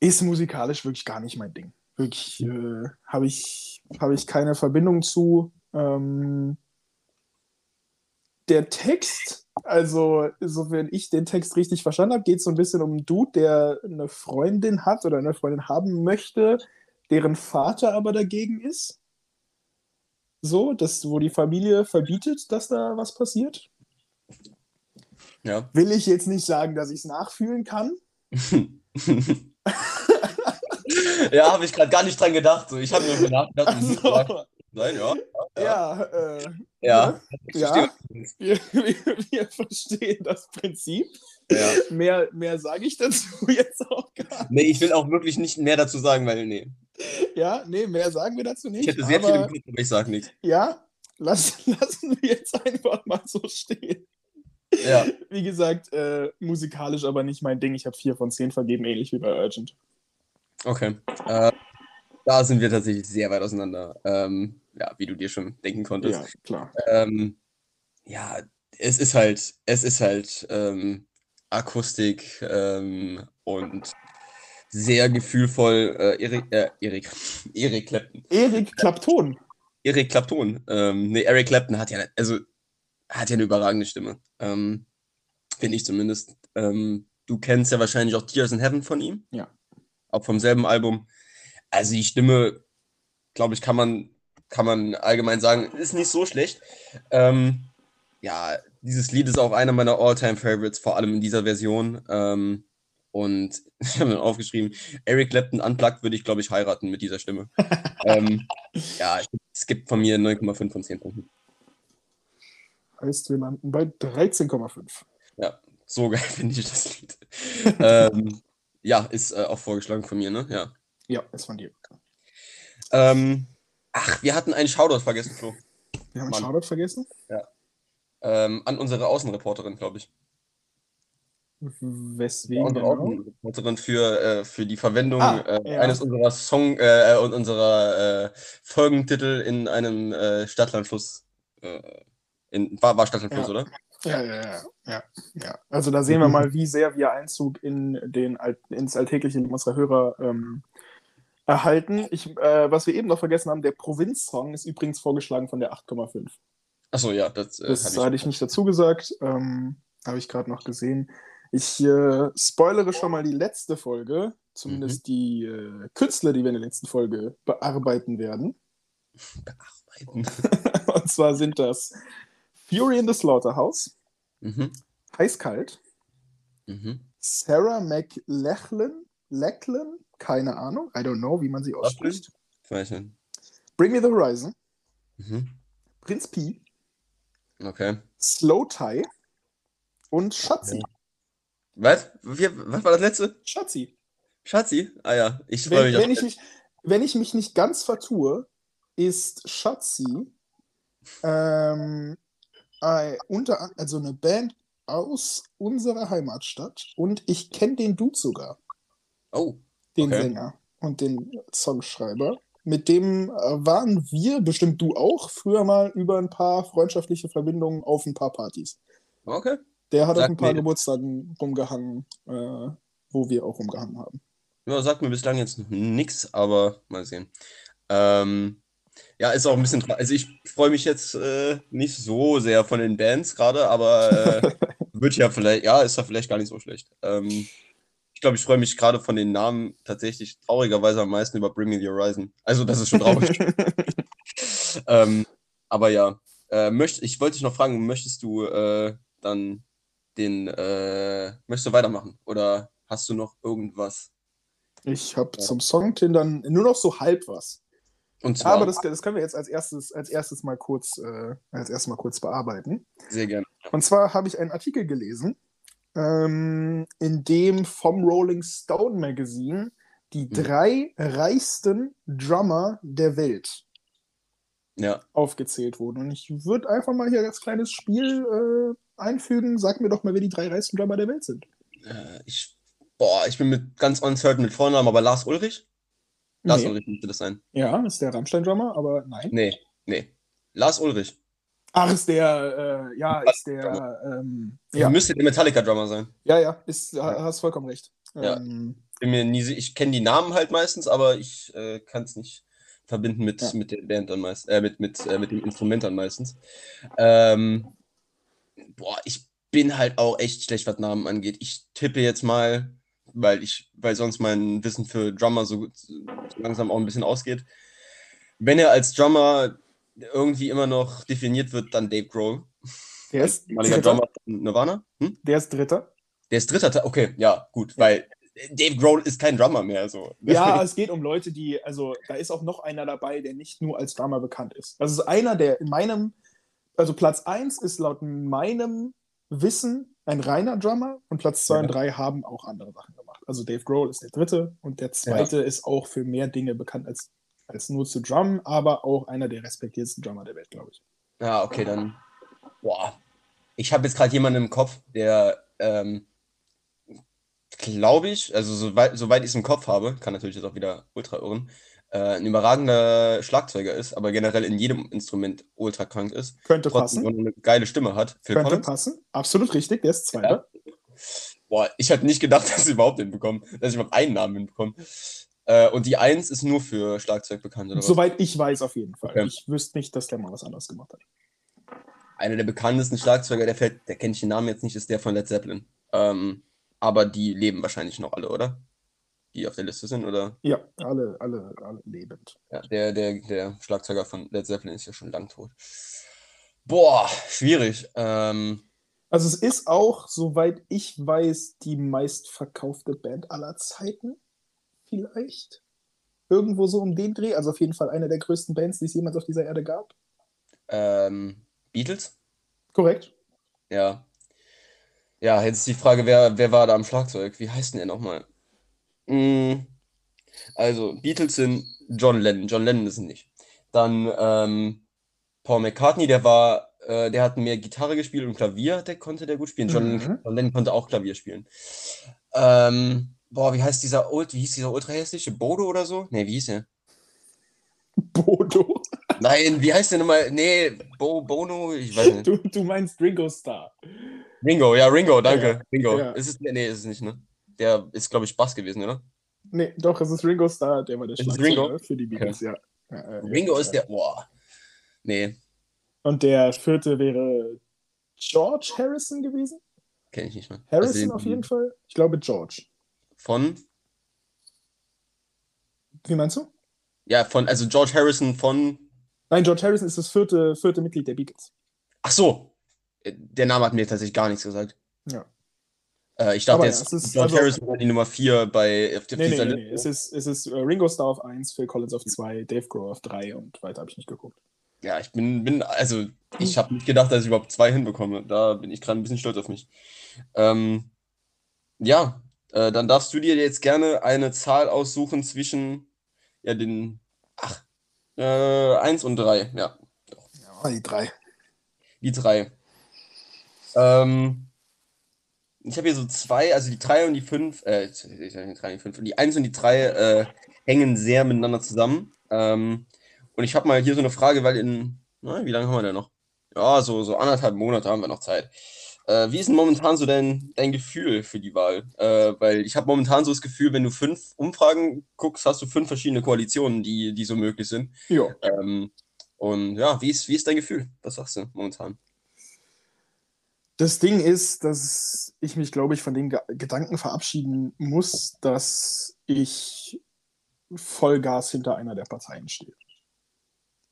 ist musikalisch wirklich gar nicht mein Ding. Wirklich äh, habe ich, hab ich keine Verbindung zu. Ähm, der Text also, so wenn ich den Text richtig verstanden habe, geht es so ein bisschen um einen Dude, der eine Freundin hat oder eine Freundin haben möchte, deren Vater aber dagegen ist. So, das, wo die Familie verbietet, dass da was passiert. Ja. Will ich jetzt nicht sagen, dass ich es nachfühlen kann. ja, habe ich gerade gar nicht dran gedacht. ich habe mir nachgedacht, also, Nein, ja. Ja, ja, äh, ja, ja wir, wir, wir, verstehen das Prinzip. Ja. Mehr, mehr sage ich dazu jetzt auch gar nicht. Nee, ich will auch wirklich nicht mehr dazu sagen, weil, nee. Ja, nee, mehr sagen wir dazu nicht. Ich hätte sehr aber, viel im Kopf, aber ich sage nichts. Ja, lass, lassen wir jetzt einfach mal so stehen. Ja. Wie gesagt, äh, musikalisch aber nicht mein Ding. Ich habe vier von zehn vergeben, ähnlich wie bei Urgent. Okay. Äh, da sind wir tatsächlich sehr weit auseinander. Ähm, ja, wie du dir schon denken konntest. Ja, klar. Ähm, ja, es ist halt, es ist halt ähm, Akustik ähm, und sehr gefühlvoll. Äh, Erik, äh, Erik, Erik Clapton. Erik Clapton. Erik Clapton. Ähm, nee, Eric Clapton hat ja, also hat ja eine überragende Stimme. Ähm, Finde ich zumindest. Ähm, du kennst ja wahrscheinlich auch Tears in Heaven von ihm. Ja. Auch vom selben Album. Also die Stimme, glaube ich, kann man, kann man allgemein sagen, ist nicht so schlecht. Ähm, ja, dieses Lied ist auch einer meiner All-Time-Favorites, vor allem in dieser Version. Ähm, und ich habe mir aufgeschrieben, Eric Clapton unplugged würde ich, glaube ich, heiraten mit dieser Stimme. ähm, ja, es gibt von mir 9,5 von 10 Punkten. Heißt, wir landen bei 13,5. Ja, so geil finde ich das Lied. ähm, ja, ist äh, auch vorgeschlagen von mir, ne? Ja. Ja, ist von dir. Ähm, ach, wir hatten einen Shoutout vergessen, Flo. Wir haben Mann. Shoutout vergessen. Ähm, an unsere Außenreporterin, glaube ich. Weswegen unsere genau? Außenreporterin für, äh, für die Verwendung Ah, äh, ja. eines unserer Song äh, und unserer äh, Folgentitel in einem äh, Stadtlandfluss. Äh, in, war, war Stadtlandfluss, Ja. oder? Ja, ja, ja, ja, ja. Also da sehen wir mal, wie sehr wir Einzug in den, ins alltägliche unserer Hörer ähm, erhalten. Ich, äh, was wir eben noch vergessen haben, der Provinz-Song ist übrigens vorgeschlagen von der 8,5. Achso, ja, das, äh, Das hab hatte ich nicht dazu gesagt. Ähm, Habe ich gerade noch gesehen. Ich äh, spoilere schon mal die letzte Folge, zumindest die äh, Künstler, die wir in der letzten Folge bearbeiten werden. bearbeiten. Und zwar sind das Fury in the Slaughterhouse, mhm. Heißkalt, Mhm. Sarah McLachlan, Lachlan, keine Ahnung, I don't know, wie man sie ausspricht. Ich weiß nicht. Bring Me the Horizon, Mhm. Prinz P, Okay. Slow Tie und Schatzi. Was? Wir, was war das letzte? Schatzi. Schatzi? Ah ja, ich freue Wenn, mich auf wenn, ich mich, wenn ich mich nicht ganz vertue, ist Schatzi ähm, äh, unter also eine Band aus unserer Heimatstadt und ich kenne den Dude sogar, Oh, den Okay. Sänger und den Songschreiber. Mit dem äh, waren wir, bestimmt du auch, früher mal über ein paar freundschaftliche Verbindungen auf ein paar Partys. okay. Der hat auf Sagt ein paar mir- Geburtstagen rumgehangen, äh, wo wir auch rumgehangen haben. Ja, sagt mir bislang jetzt noch nichts, aber mal sehen. Ähm, ja, ist auch ein bisschen, also ich freue mich jetzt äh, nicht so sehr von den Bands gerade, aber äh, wird ja vielleicht, ja, ist ja vielleicht gar nicht so schlecht. Ähm, ich glaube, ich freue mich gerade von den Namen tatsächlich traurigerweise am meisten über Bring Me the Horizon. Also, das ist schon traurig. ähm, aber ja, äh, möcht, ich wollte dich noch fragen, möchtest du äh, dann den, äh, möchtest du weitermachen? Oder hast du noch irgendwas? Ich habe Ja. zum Songtin dann nur noch so halb was. Und zwar, Aber das, das können wir jetzt als erstes, als erstes mal kurz, äh, als erstes mal kurz bearbeiten. sehr gerne. Und zwar habe ich einen Artikel gelesen, ähm, in dem vom Rolling Stone Magazine die Mhm. drei reichsten Drummer der Welt Ja, aufgezählt wurden. Und ich würde einfach mal hier als kleines Spiel äh, einfügen. Sag mir doch mal, wer die drei reichsten Drummer der Welt sind. äh, ich, boah, ich bin mit ganz uncertain mit Vornamen, aber Lars Ulrich? Lars Nee. Ulrich müsste das sein. Ja, ist der Rammstein-Drummer, aber nein. Nee, nee. Lars Ulrich. Ach, ist der, äh, ja, ist der, ähm, ja, Müsste der Metallica-Drummer sein. ja, ja, ist, ha- hast vollkommen recht. Ja. Ähm, Bin mir nie, ich kenne die Namen halt meistens, aber ich äh, kann es nicht verbinden mit, Ja. mit der Band dann meist, äh, mit, mit, äh, mit dem Instrument dann meistens. Ähm, boah, ich bin halt auch echt schlecht, was Namen angeht. Ich tippe jetzt mal, weil ich, weil sonst mein Wissen für Drummer so, so langsam auch ein bisschen ausgeht. Wenn er als Drummer irgendwie immer noch definiert wird, dann Dave Grohl. der, ist Dritter, Drummer von Nirvana. Hm? der ist Dritter. Der ist dritter, okay, ja, gut, weil Dave Grohl ist kein Drummer mehr. So. Ja, es geht um Leute, die, also da ist auch noch einer dabei, der nicht nur als Drummer bekannt ist. Das ist einer, der in meinem, also Platz 1 ist laut meinem Wissen ein reiner Drummer und Platz 2 Ja. und 3 haben auch andere Sachen gemacht. Also Dave Grohl ist der dritte und der zweite ist auch für mehr Dinge bekannt als, als nur zu drummen, aber auch einer der respektiertesten Drummer der Welt, glaube ich. Ja, okay, dann. Boah. Ich habe jetzt gerade jemanden im Kopf, der, ähm, glaube ich, also soweit, soweit ich es im Kopf habe, kann natürlich jetzt auch wieder ultra irren, äh, ein überragender Schlagzeuger ist, aber generell in jedem Instrument ultra krank ist. Könnte Trotzdem passen. eine geile Stimme hat. Phil Könnte Collins. passen. Absolut richtig, der ist Zweiter. Boah, ich hätte nicht gedacht, dass ich überhaupt hinbekomme, dass ich überhaupt einen Namen hinbekomme. Äh, und die Eins ist nur für Schlagzeug bekannt, oder was? Soweit ich weiß, auf jeden Fall. Okay. Ich wüsste nicht, dass der mal was anderes gemacht hat. Einer der bekanntesten Schlagzeuger, der fällt, der kenne ich den Namen jetzt nicht, ist der von Led Zeppelin. Ähm, aber die leben wahrscheinlich noch alle, oder? Die auf der Liste sind, oder? Ja, alle, alle, alle lebend. Ja, der, der, der Schlagzeuger von Led Zeppelin ist ja schon lang tot. Boah, schwierig. Ähm, Also es ist auch, soweit ich weiß, die meistverkaufte Band aller Zeiten. Vielleicht. Irgendwo so um den Dreh. Also auf jeden Fall eine der größten Bands, die es jemals auf dieser Erde gab. ähm, Beatles? Korrekt. Ja. Ja, jetzt ist die Frage, wer, wer war da am Schlagzeug? Wie heißt denn der nochmal? Mm, also, Beatles sind John Lennon. John Lennon ist nicht. Dann ähm, Paul McCartney, der war, äh, der hat mehr Gitarre gespielt und Klavier, der konnte der gut spielen. John, Mhm. John Lennon konnte auch Klavier spielen. Ähm, boah, wie heißt dieser Ult, wie hieß dieser ultra hässliche? Bodo oder so? Nee, wie hieß er? Bodo. Nein, wie heißt der nochmal? Nee, Bo, Bono, ich weiß nicht. Du, du meinst Ringo Starr. Ringo, ja, Ringo, danke. Ja, Ringo. ja. Ist es, nee, ist es nicht, ne? Der ist, glaube ich, Bass gewesen, oder? Nee, doch, es ist Ringo Starr, der war der Schlagzeuger Ringo? für die Beatles, ja. Ja, äh, Ringo ja. ist der. Boah. Nee, Und der vierte wäre George Harrison gewesen? kenne ich nicht mehr. Harrison Also auf jeden Fall? Ich glaube George. Von? Wie meinst du? Ja, von, also George Harrison von. Nein, George Harrison ist das vierte, vierte Mitglied der Beatles. Ach so. Äh, Der Name hat mir tatsächlich gar nichts gesagt. Ja. Äh, ich dachte Aber ja, jetzt, es ist- George also- Harrison war die Nummer 4 bei auf nee, dieser nee, Liste. nee. Es ist, es ist äh, Ringo Starr auf 1, Phil Collins auf 2, Dave Grohl auf 3 und weiter habe ich nicht geguckt. Ja, ich bin, bin also, ich habe nicht gedacht, dass ich überhaupt zwei hinbekomme. Da bin ich gerade ein bisschen stolz auf mich. Ähm, ja, äh, dann darfst du dir jetzt gerne eine Zahl aussuchen zwischen ja, den ach, äh, 1 und 3. Ja, Ja, die 3. die 3. Ähm, ich habe hier so zwei, also die 3 und die 5, äh, ich nicht 3 und die 5, die 1 und die 3 äh, hängen sehr miteinander zusammen. Ähm, und ich habe mal hier so eine Frage, weil in, na, wie lange haben wir denn noch? Ja, so, so anderthalb Monate haben wir noch Zeit. Äh, wie ist denn momentan so dein, dein Gefühl für die Wahl? Äh, weil ich habe momentan so das Gefühl, wenn du fünf Umfragen guckst, hast du fünf verschiedene Koalitionen, die, die so möglich sind. Ja. Ähm, und ja, wie ist, wie ist dein Gefühl? Was sagst du momentan? Das Ding ist, dass ich mich, glaube ich, von dem Ge Gedanken verabschieden muss, dass ich Vollgas hinter einer der Parteien stehe.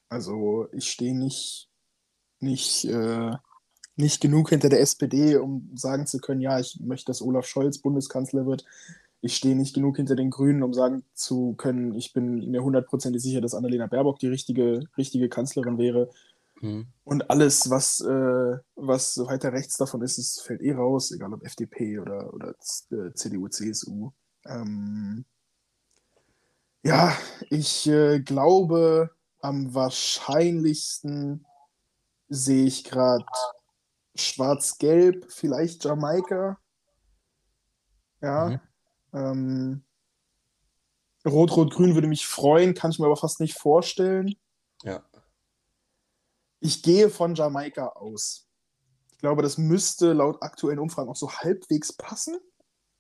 Also ich stehe nicht, nicht, äh, nicht genug hinter der SPD, um sagen zu können, ja, ich möchte, dass Olaf Scholz Bundeskanzler wird. Ich stehe nicht genug hinter den Grünen, um sagen zu können, ich bin mir hundertprozentig sicher, dass Annalena Baerbock die richtige, richtige Kanzlerin wäre. Hm. Und alles, was, äh, was so weiter rechts davon ist, es fällt eh raus, egal ob FDP oder, oder äh, CDU, CSU. Ähm, ja, ich äh, glaube, am wahrscheinlichsten sehe ich gerade Schwarz-Gelb, vielleicht Jamaika. Ja. Mhm. Ähm, Rot-Rot-Grün würde mich freuen, kann ich mir aber fast nicht vorstellen. Ja. Ich gehe von Jamaika aus. Ich glaube, das müsste laut aktuellen Umfragen auch so halbwegs passen.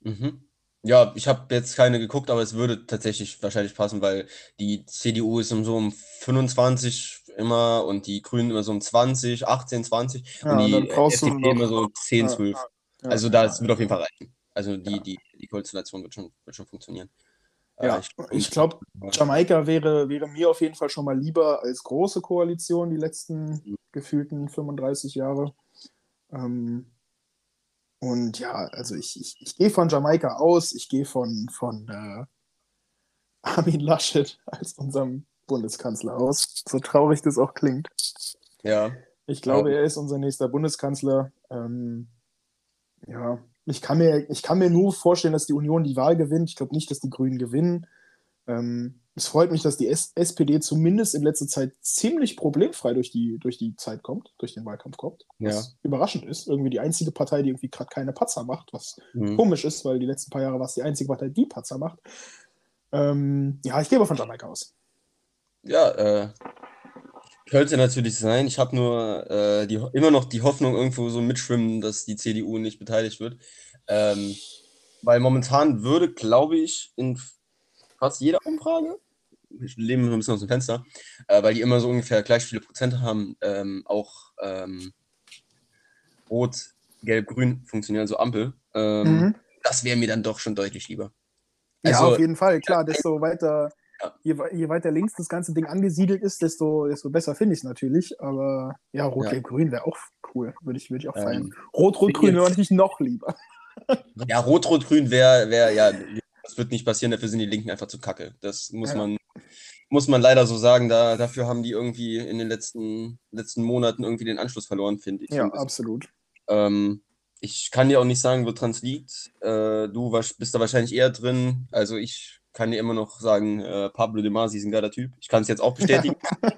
Mhm. Ja, ich habe jetzt keine geguckt, aber es würde tatsächlich wahrscheinlich passen, weil die CDU ist um so um 25 immer und die Grünen immer so um 20, 18, 20 Ja, und die FDP immer so 10, Ja, 12. Ja. Also das wird auf jeden Fall reichen. Also die, die, die Konstellation wird schon, wird schon funktionieren. Ja, Äh, ich glaube, Jamaika wäre, wäre mir auf jeden Fall schon mal lieber als große Koalition die letzten gefühlten 35 Jahre. Ähm, und ja, also ich, ich, ich gehe von Jamaika aus, ich gehe von, von äh, Armin Laschet als unserem Bundeskanzler aus, so traurig das auch klingt. Ja, Ich glaube, Ja. er ist unser nächster Bundeskanzler. Ähm, ja, ich kann, mir, ich kann mir nur vorstellen, dass die Union die Wahl gewinnt. Ich glaube nicht, dass die Grünen gewinnen. Ähm, es freut mich, dass die S SPD zumindest in letzter Zeit ziemlich problemfrei durch die, durch die Zeit kommt, durch den Wahlkampf kommt. Was Ja. überraschend ist. Irgendwie die einzige Partei, die irgendwie gerade keine Patzer macht, was Mhm. komisch ist, weil die letzten paar Jahre war es die einzige Partei, die Patzer macht. Ähm, ja, ich gehe aber von Jamaika aus. Ja, äh, könnte natürlich sein. Ich habe nur äh, die, immer noch die Hoffnung irgendwo so mitschwimmen, dass die CDU nicht beteiligt wird. Ähm, weil momentan würde, glaube ich, in fast jeder Umfrage, ich lehne mich ein bisschen aus dem Fenster, äh, weil die immer so ungefähr gleich viele Prozente haben, ähm, auch ähm, Rot, Gelb, Grün funktionieren, also Ampel. Ähm, Mhm. Das wäre mir dann doch schon deutlich lieber. Ja, Also- auf jeden Fall, klar, desto weiter. Je, je weiter links das ganze Ding angesiedelt ist, desto, desto besser finde ich es natürlich. Aber ja. Rot-Gelb-Grün wäre auch cool, würde ich, würd ich auch feiern. Ähm, Rot-Rot-Grün wäre natürlich noch lieber. Ja, Rot-Rot-Grün wäre, wär, ja, das wird nicht passieren, dafür sind die Linken einfach zu kacke. Das muss Ja. man, muss man leider so sagen. Da, dafür haben die irgendwie in den letzten, letzten Monaten irgendwie den Anschluss verloren, finde ich. Ja, absolut. Ähm, ich kann dir auch nicht sagen, woran es liegt. Äh, du wasch- bist da wahrscheinlich eher drin. Also ich kann dir immer noch sagen, äh, Pablo De Masi ist ein geiler Typ. Ich kann es jetzt auch bestätigen.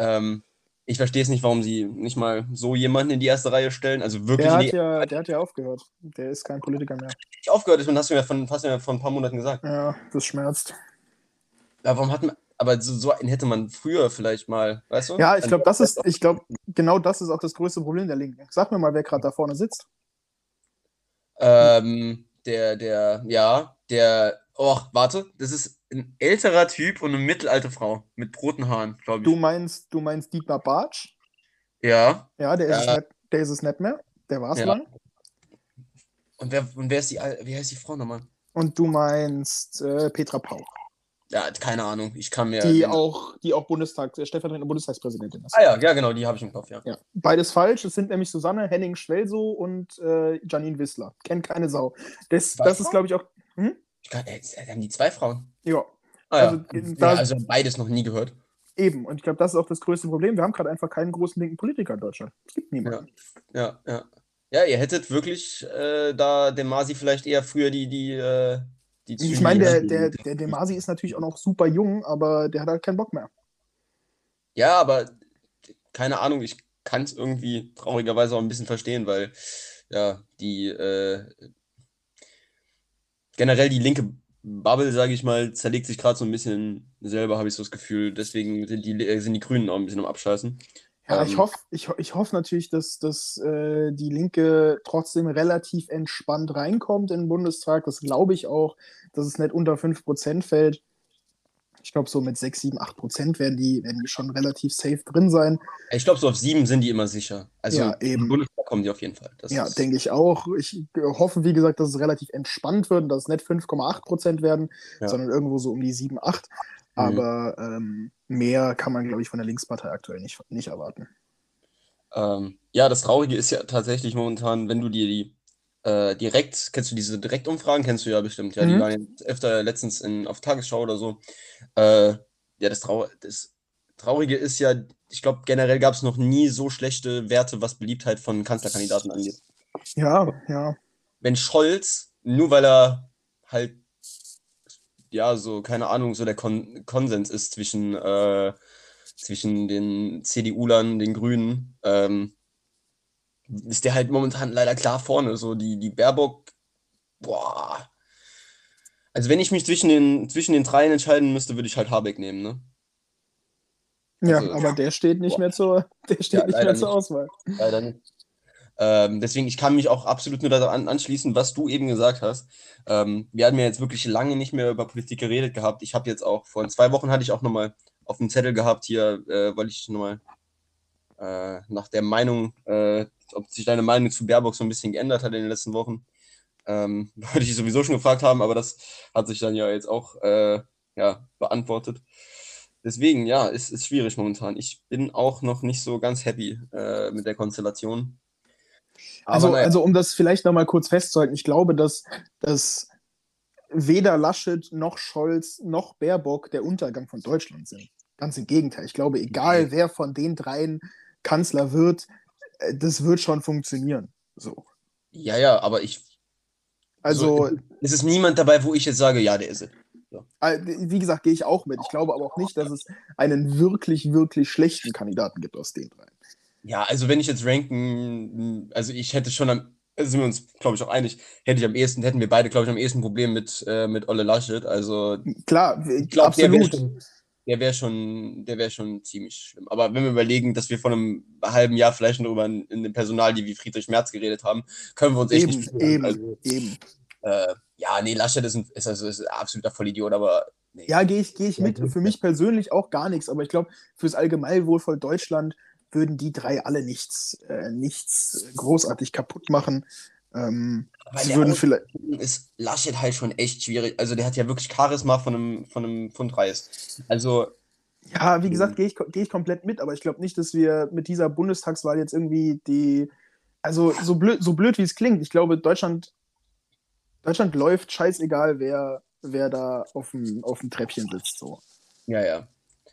Ähm, ich verstehe es nicht, warum sie nicht mal so jemanden in die erste Reihe stellen. Also wirklich Der hat, ja, der hat ja aufgehört. Der ist kein Politiker mehr. nicht aufgehört ist, und hast du mir von, hast du mir vor ein paar Monaten gesagt. Ja, das schmerzt. Ja, warum hat man, aber so, so einen hätte man früher vielleicht mal, weißt du? Ja, ich glaube, das ist, ich glaube, genau das ist auch das größte Problem der Linken. Sag mir mal, wer gerade da vorne sitzt. Ähm, der, der, ja, der, oh, warte, das ist ein älterer Typ und eine mittelalte Frau mit roten Haaren, glaube ich. Du meinst, du meinst Dietmar Bartsch? Ja. Ja, der ist, es, Ja. nicht, der ist es nicht mehr. Der war es Ja. lang. Und wer, und wer ist die, wie heißt die Frau nochmal? Und du meinst äh, Petra Pauch, Ja, keine Ahnung, ich kann mir. die auch, die auch Bundestag, äh, stellvertretende Bundestagspräsidentin ist. Ah ja, ja, genau, die habe ich im Kopf, ja. Ja. Beides falsch. Es sind nämlich Susanne Henning-Schwelso und äh, Janine Wissler. Kennt keine Sau. Das, das ist, glaube ich, auch. Ich kann, äh, haben die zwei Frauen? Ja, Ah ja. Also, ja, da- also beides noch nie gehört. eben. Und ich glaube, das ist auch das größte Problem. Wir haben gerade einfach keinen großen linken Politiker in Deutschland. Es gibt niemanden. Ja, ja. Ja, ihr hättet wirklich äh, da dem Masi vielleicht eher früher die, die, äh, die Ich meine, der, der, der Demasi ist natürlich auch noch super jung, aber der hat halt keinen Bock mehr. Ja, aber keine Ahnung, ich kann es irgendwie traurigerweise auch ein bisschen verstehen, weil ja, die äh, generell die linke Bubble, sage ich mal, zerlegt sich gerade so ein bisschen selber, habe ich so das Gefühl. Deswegen sind die, äh, sind die Grünen auch ein bisschen am Abscheißen. Ja, Ähm. ich hoffe ich, ich hoff natürlich, dass, dass äh, die Linke trotzdem relativ entspannt reinkommt in den Bundestag. Das glaube ich auch, dass es nicht unter 5% fällt. Ich glaube, so mit 6, 7, 8% werden die, werden die schon relativ safe drin sein. Ich glaube, so auf sieben sind die immer sicher. Also Ja, eben. im Bundestag kommen die auf jeden Fall. Das Ja, denke ich auch. Ich hoffe, wie gesagt, dass es relativ entspannt wird und dass es nicht 5,8% werden, Ja. sondern irgendwo so um die 7, 8. Mhm. Aber ähm, mehr kann man, glaube ich, von der Linkspartei aktuell nicht, nicht erwarten. Ähm, ja, das Traurige ist ja tatsächlich momentan, wenn du dir die äh, direkt, kennst du diese Direktumfragen, kennst du ja bestimmt, ja, die Mhm. waren jetzt öfter letztens in, auf Tagesschau oder so. Äh, ja, das, Trau das Traurige ist ja, ich glaube, generell gab es noch nie so schlechte Werte, was Beliebtheit von Kanzlerkandidaten angeht. Ja, ja. Wenn Scholz, nur weil er halt, ja, so, keine Ahnung, so der Kon Konsens ist zwischen, äh, zwischen den CDU-Lern, den Grünen, ähm, ist der halt momentan leider klar vorne. So die, die Baerbock, boah. Also wenn ich mich zwischen den, zwischen den dreien entscheiden müsste, würde ich halt Habeck nehmen, ne? Ja, Also, aber der steht nicht boah. mehr zur, der steht Ja, nicht mehr zur nicht. Auswahl. Leider nicht. Ähm, deswegen, ich kann mich auch absolut nur daran anschließen, was du eben gesagt hast. Ähm, wir hatten ja jetzt wirklich lange nicht mehr über Politik geredet gehabt. Ich habe jetzt auch, vor zwei Wochen hatte ich auch nochmal auf dem Zettel gehabt, hier äh, wollte ich nochmal äh, nach der Meinung, äh, ob sich deine Meinung zu Baerbock so ein bisschen geändert hat in den letzten Wochen. Ähm, wollte ich sowieso schon gefragt haben, aber das hat sich dann ja jetzt auch äh, ja, beantwortet. Deswegen, ja, es ist schwierig momentan. Ich bin auch noch nicht so ganz happy äh, mit der Konstellation. Aber Also, naja. also um das vielleicht nochmal kurz festzuhalten, ich glaube, dass, dass weder Laschet noch Scholz noch Baerbock der Untergang von Deutschland sind. Ganz im Gegenteil. Ich glaube, egal wer von den dreien Kanzler wird, das wird schon funktionieren. So. Ja, ja, aber ich. Also, es ist niemand dabei, wo ich jetzt sage, ja, der ist es. Ja. Äh, wie gesagt, gehe ich auch mit. Ich glaube aber auch nicht, dass es einen wirklich, wirklich schlechten Kandidaten gibt aus den drei. Ja, also wenn ich jetzt ranken, also ich hätte schon am, also sind wir uns, glaube ich, auch einig, hätte ich am ehesten, hätten wir beide, glaube ich, am ehesten Problem mit, äh, mit Olle Laschet. Also klar, ich glaube, absolut. Der wäre schon, der wäre schon ziemlich schlimm. Aber wenn wir überlegen, dass wir vor einem halben Jahr vielleicht noch über in, in dem Personal, die wie Friedrich Merz geredet haben, können wir uns echt eben, nicht Eben, also, eben. Äh, ja, nee, Laschet ist ein, ist, also, ist ein absoluter Vollidiot, aber. Nee. Ja, gehe ich, geh ich mit. Für mich persönlich auch gar nichts, aber ich glaube, fürs Allgemeinwohl von Deutschland würden die drei alle nichts, äh, nichts großartig kaputt machen. Ähm, sie würden vielleicht. Ist Laschet halt schon echt schwierig. Also der hat ja wirklich Charisma von einem, von einem Fundreis. Also. Ja, wie gesagt, gehe ich, geh ich komplett mit, aber ich glaube nicht, dass wir mit dieser Bundestagswahl jetzt irgendwie die. Also so blöd, so blöd wie es klingt, ich glaube, Deutschland Deutschland läuft, scheißegal, wer, wer da auf dem, auf dem Treppchen sitzt. So. Ja, ja.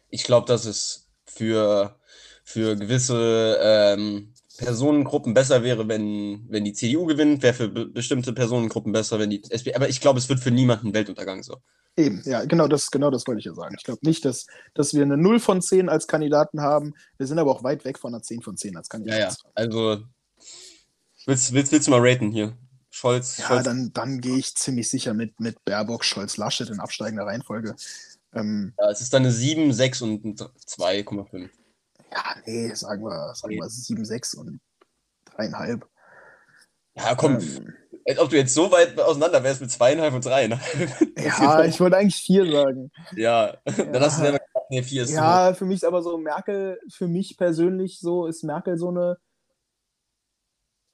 Ich glaube, dass es für, für gewisse ähm, Personengruppen besser wäre, wenn, wenn die CDU gewinnt, wäre für be bestimmte Personengruppen besser, wenn die SPD. Aber ich glaube, es wird für niemanden Weltuntergang so. Eben, ja, genau das, genau das wollte ich ja sagen. Ich glaube nicht, dass, dass wir eine 0 von 10 als Kandidaten haben. Wir sind aber auch weit weg von einer 10 von 10 als Kandidaten. Ja, ja. Also, willst, willst, willst du mal raten hier? Scholz. Ja, Scholz. dann, dann gehe ich ziemlich sicher mit, mit Baerbock, Scholz, Laschet in absteigender Reihenfolge. Ähm, ja, es ist dann eine 7, 6 und 2,5. Ja, nee, sagen wir, sagen wir 7, 6 und 3,5. Ja, komm. Ähm, als ob du jetzt so weit auseinander wärst mit 2,5 und 3. Ne? Ja, ich wollte eigentlich 4 sagen. Ja, ja. dann hast du selber gesagt, nee, 4 ist Ja, so. für mich ist aber so Merkel, für mich persönlich so, ist Merkel so eine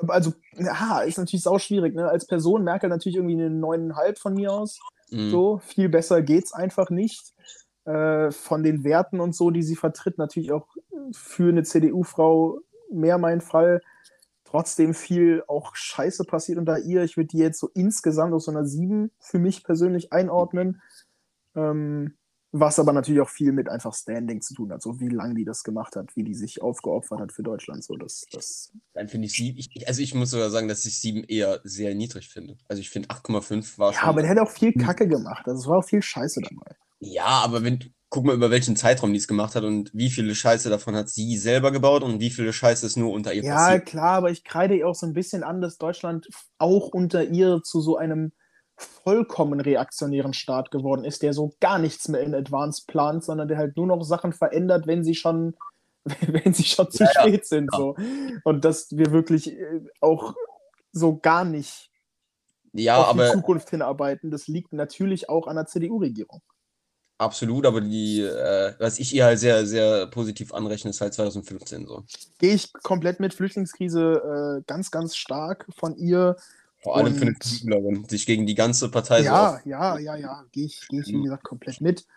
also, ja, ist natürlich sau schwierig, ne? Als Person Merkel natürlich irgendwie eine neuneinhalb von mir aus. Mhm. So, viel besser geht's einfach nicht. Äh, von den Werten und so, die sie vertritt, natürlich auch für eine CDU-Frau mehr mein Fall. Trotzdem viel auch Scheiße passiert unter ihr. Ich würde die jetzt so insgesamt aus so einer 7 für mich persönlich einordnen. Ähm, was aber natürlich auch viel mit einfach Standing zu tun hat, so wie lange die das gemacht hat, wie die sich aufgeopfert hat für Deutschland. So, das, das Dann finde ich sieben, ich, also ich muss sogar sagen, dass ich sieben eher sehr niedrig finde. Also ich finde 8,5 war schon. Ja, aber der hat auch viel Kacke gemacht. Also es war auch viel Scheiße dabei. Ja, aber wenn, guck mal, über welchen Zeitraum die es gemacht hat und wie viele Scheiße davon hat sie selber gebaut und wie viele Scheiße ist nur unter ihr ja, passiert. Ja, klar, aber ich kreide ihr auch so ein bisschen an, dass Deutschland auch unter ihr zu so einem vollkommen reaktionären Staat geworden ist, der so gar nichts mehr in Advance plant, sondern der halt nur noch Sachen verändert, wenn sie schon, wenn sie schon zu ja, spät ja. sind. So. Und dass wir wirklich äh, auch so gar nicht ja, auf aber, die Zukunft hinarbeiten, das liegt natürlich auch an der CDU-Regierung. Absolut, aber die, äh, was ich ihr halt sehr, sehr positiv anrechne, ist halt 2015 so. Gehe ich komplett mit Flüchtlingskrise äh, ganz, ganz stark von ihr vor allem und, für eine Künstlerin, sich gegen die ganze Partei Ja, so ja, ja, ja, gehe ich, geh ich, wie gesagt, komplett mit.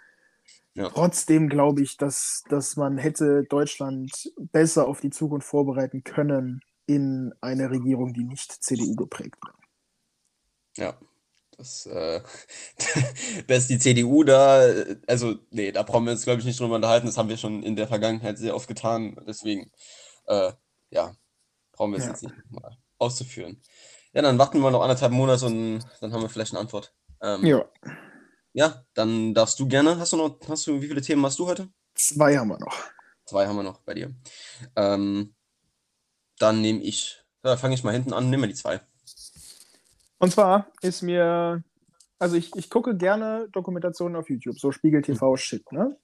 Ja. Trotzdem glaube ich, dass, dass man hätte Deutschland besser auf die Zukunft vorbereiten können in eine Regierung, die nicht CDU geprägt wird. Ja, das, äh, dass die CDU da, also, nee, da brauchen wir uns, glaube ich, nicht drüber unterhalten. Das haben wir schon in der Vergangenheit sehr oft getan. Deswegen, äh, ja, brauchen wir es ja. jetzt nicht mal auszuführen. Ja, dann warten wir noch anderthalb Monate und dann haben wir vielleicht eine Antwort. Ähm, ja. Ja, dann darfst du gerne. Hast du noch, hast du, wie viele Themen hast du heute? Zwei haben wir noch. Zwei haben wir noch bei dir. Ähm, dann nehme ich, ja, fange ich mal hinten an, nehme die zwei. Und zwar ist mir, also ich, ich gucke gerne Dokumentationen auf YouTube, so Spiegel TV Shit, ne?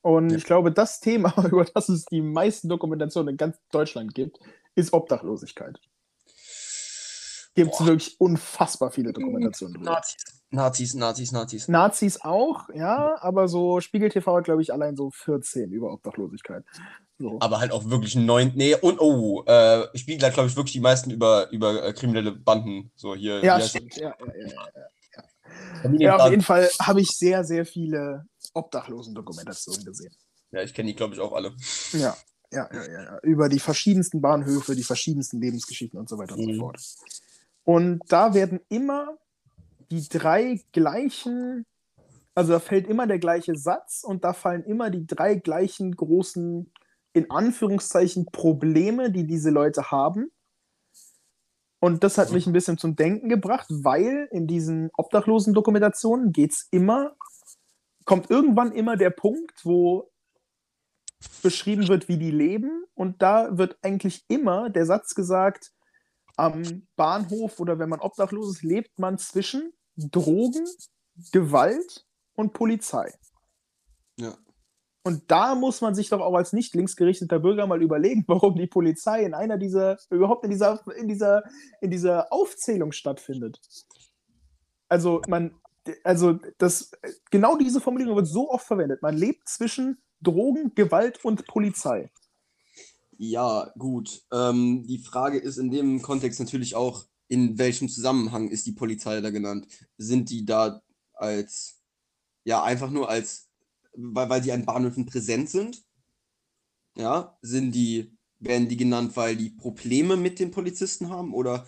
Und ja. ich glaube, das Thema, über das es die meisten Dokumentationen in ganz Deutschland gibt, ist Obdachlosigkeit gibt es wirklich unfassbar viele Dokumentationen drüber. Nazis. Nazis, Nazis, Nazis. Nazis auch, ja, aber so Spiegel TV hat, glaube ich, allein so 14 über Obdachlosigkeit. So. Aber halt auch wirklich neun. Nee, und oh, äh, Spiegel hat, glaube ich, wirklich die meisten über, über äh, kriminelle Banden. So hier. Ja, stimmt. Ja, ja, ja, ja, ja. ja auf jeden Fall habe ich sehr, sehr viele Obdachlosen-Dokumentationen gesehen. Ja, ich kenne die, glaube ich, auch alle. Ja, ja, ja, ja, Über die verschiedensten Bahnhöfe, die verschiedensten Lebensgeschichten und so weiter und mhm. so fort. Und da werden immer die drei gleichen, also da fällt immer der gleiche Satz und da fallen immer die drei gleichen großen, in Anführungszeichen, Probleme, die diese Leute haben. Und das hat mich ein bisschen zum Denken gebracht, weil in diesen Obdachlosen-Dokumentationen geht es immer, kommt irgendwann immer der Punkt, wo beschrieben wird, wie die leben. Und da wird eigentlich immer der Satz gesagt, am Bahnhof oder wenn man obdachlos ist, lebt man zwischen Drogen, Gewalt und Polizei. Ja. Und da muss man sich doch auch als nicht linksgerichteter Bürger mal überlegen, warum die Polizei in einer dieser, überhaupt in dieser, in dieser, in dieser Aufzählung stattfindet. Also man, also das, genau diese Formulierung wird so oft verwendet. Man lebt zwischen Drogen, Gewalt und Polizei. Ja, gut. Ähm, die Frage ist in dem Kontext natürlich auch, in welchem Zusammenhang ist die Polizei da genannt? Sind die da als, ja, einfach nur als, weil, weil die an Bahnhöfen präsent sind? Ja, sind die, werden die genannt, weil die Probleme mit den Polizisten haben? Oder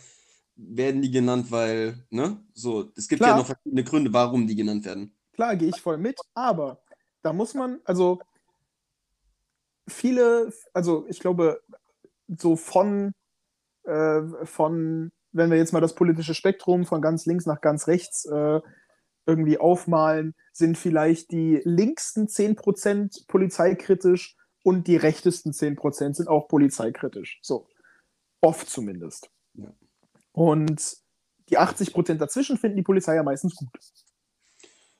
werden die genannt, weil, ne? So, es gibt Klar. ja noch verschiedene Gründe, warum die genannt werden. Klar, gehe ich voll mit, aber da muss man, also viele, also ich glaube, so von, äh, von, wenn wir jetzt mal das politische Spektrum von ganz links nach ganz rechts äh, irgendwie aufmalen, sind vielleicht die linksten 10% polizeikritisch und die rechtesten 10% sind auch polizeikritisch. So. Oft zumindest. Ja. Und die 80% dazwischen finden die Polizei ja meistens gut.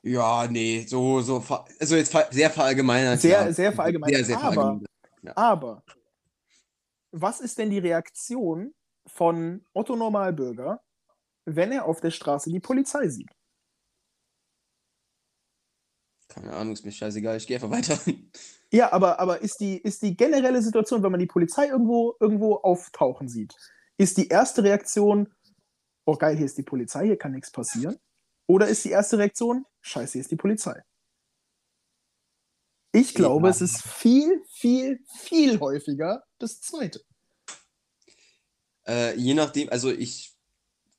Ja, nee, so, so, also jetzt sehr verallgemeinert. Sehr, ja. sehr verallgemeinert. Sehr, sehr aber, verallgemeinert. aber, was ist denn die Reaktion von Otto Normalbürger, wenn er auf der Straße die Polizei sieht? Keine Ahnung, ist mir scheißegal, ich gehe einfach weiter. Ja, aber, aber ist, die, ist die generelle Situation, wenn man die Polizei irgendwo, irgendwo auftauchen sieht, ist die erste Reaktion, oh geil, hier ist die Polizei, hier kann nichts passieren? Oder ist die erste Reaktion, scheiße, hier ist die Polizei? Ich glaube, es ist viel, viel, viel häufiger das Zweite. Äh, je nachdem, also ich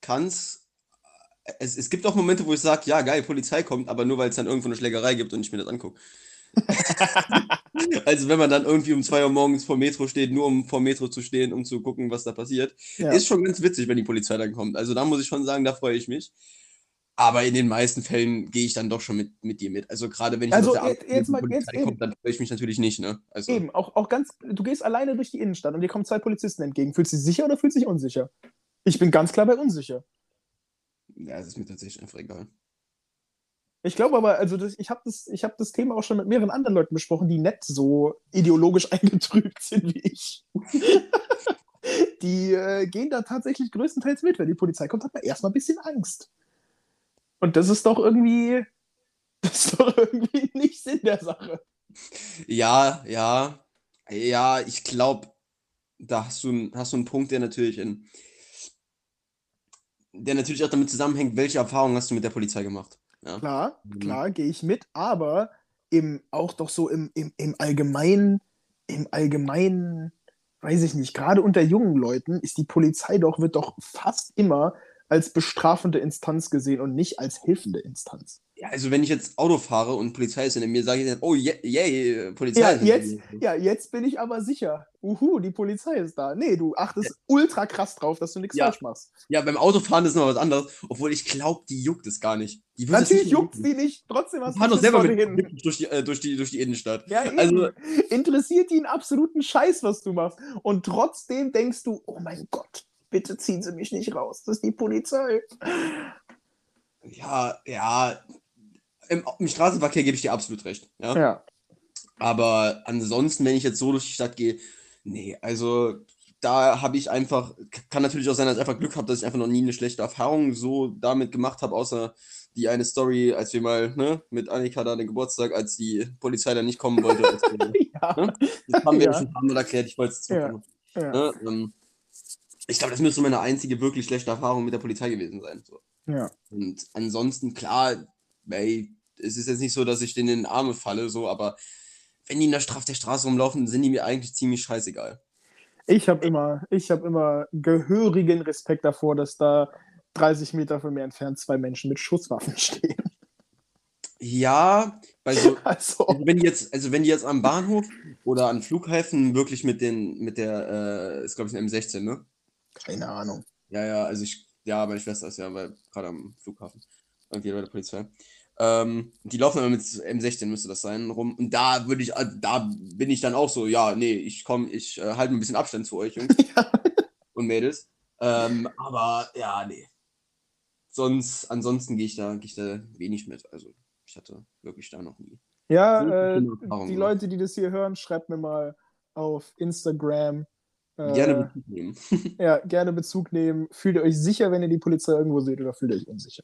kann's. Es, es gibt auch Momente, wo ich sage, ja, geil, Polizei kommt, aber nur weil es dann irgendwo eine Schlägerei gibt und ich mir das angucke. also wenn man dann irgendwie um 2 Uhr morgens vor Metro steht, nur um vor Metro zu stehen, um zu gucken, was da passiert, Ja. ist schon ganz witzig, wenn die Polizei dann kommt. Also da muss ich schon sagen, da freue ich mich. Aber in den meisten Fällen gehe ich dann doch schon mit, mit dir mit. Also gerade wenn ich Also auf der jetzt- bin jetzt mal- die Polizei jetzt kommt, dann freue ich mich natürlich nicht, ne? Also, Eben, auch, auch ganz, du gehst alleine durch die Innenstadt und dir kommen zwei Polizisten entgegen. Fühlst du dich sicher oder fühlst du dich unsicher? Ich bin ganz klar bei unsicher. ja, es ist mir tatsächlich einfach egal. Ich glaube aber, also das, ich habe das, ich hab das Thema auch schon mit mehreren anderen Leuten besprochen, die nicht so ideologisch eingetrübt sind wie ich. die äh, gehen da tatsächlich größtenteils mit. Wenn die Polizei kommt, hat man erstmal ein bisschen Angst. Und das ist doch irgendwie, das ist doch irgendwie nicht Sinn der Sache. Ja, ja, ja, ich glaube, da hast du, einen- hast du einen Punkt, der natürlich in, der natürlich auch damit zusammenhängt, welche Erfahrungen hast du mit der Polizei gemacht. Ja, Klar, Mhm. klar, gehe ich mit, aber im, auch doch so im, im, im Allgemeinen, im Allgemeinen, weiß ich nicht, gerade unter jungen Leuten ist die Polizei doch, wird doch fast immer als bestrafende Instanz gesehen und nicht als hilfende Instanz. ja, also wenn ich jetzt Auto fahre und Polizei ist hinter mir, sage ich dann, oh, yay, yay Polizei Ja, ist jetzt, mir. ja, jetzt bin ich aber sicher. Uhu, die Polizei ist da. Nee, du achtest ultra krass drauf, dass du nichts Ja. falsch machst. Ja, beim Autofahren ist noch was anderes, obwohl ich glaube, die juckt es gar nicht. Natürlich nicht juckt's die nicht, trotzdem hast fahren doch selber mit mit durch die, äh, durch, die, durch die Innenstadt. Ja, eben. Also- Interessiert die einen absoluten Scheiß, was du machst. Und trotzdem denkst du, oh mein Gott, bitte ziehen sie mich nicht raus. Das ist die Polizei. Ja, ja, im, im Straßenverkehr gebe ich dir absolut recht. Ja? Ja. Aber ansonsten, wenn ich jetzt so durch die Stadt gehe, nee, also da habe ich einfach, kann natürlich auch sein, dass ich einfach Glück habe, dass ich einfach noch nie eine schlechte Erfahrung so damit gemacht habe, außer die eine Story, als wir mal ne, mit Annika da den Geburtstag, als die Polizei da nicht kommen wollte. Wir, Ja. das haben wir ja schon ein paar Mal erklärt, ich wollte es. Ja. Ne, ähm, ich glaube, das müsste meine einzige wirklich schlechte Erfahrung mit der Polizei gewesen sein. So. ja. Und ansonsten, klar, ey, es ist jetzt nicht so, dass ich denen in den Arme falle, so, aber wenn die in der, Stra auf der Straße rumlaufen, sind die mir eigentlich ziemlich scheißegal. Ich habe immer, ich hab immer gehörigen Respekt davor, dass da 30 Meter von mir entfernt zwei Menschen mit Schusswaffen stehen. Ja, so, Also, also wenn die jetzt, also wenn die jetzt am Bahnhof oder an Flughäfen wirklich mit den, mit der, äh, ist glaube ich ein M16, ne? Keine Ahnung. Ja, ja, also ich, ja, meine Schwester ist ja bei- gerade am Flughafen. Irgendwie bei der Polizei. Ähm, die laufen immer mit M16, müsste das sein, rum. Und da würde ich, äh, da bin ich dann auch so, ja, nee, ich komme, ich äh, halte ein bisschen Abstand zu euch, Jungs und Mädels. Ähm, aber ja, nee. Sonst, ansonsten gehe ich da, gehe ich da wenig mit. Also ich hatte wirklich da noch nie. Ja, äh, die. Leute, die das hier hören, schreibt mir mal auf Instagram. Äh, Gerne Bezug nehmen. Ja, gerne Bezug nehmen. Fühlt ihr euch sicher, wenn ihr die Polizei irgendwo seht oder fühlt ihr euch unsicher?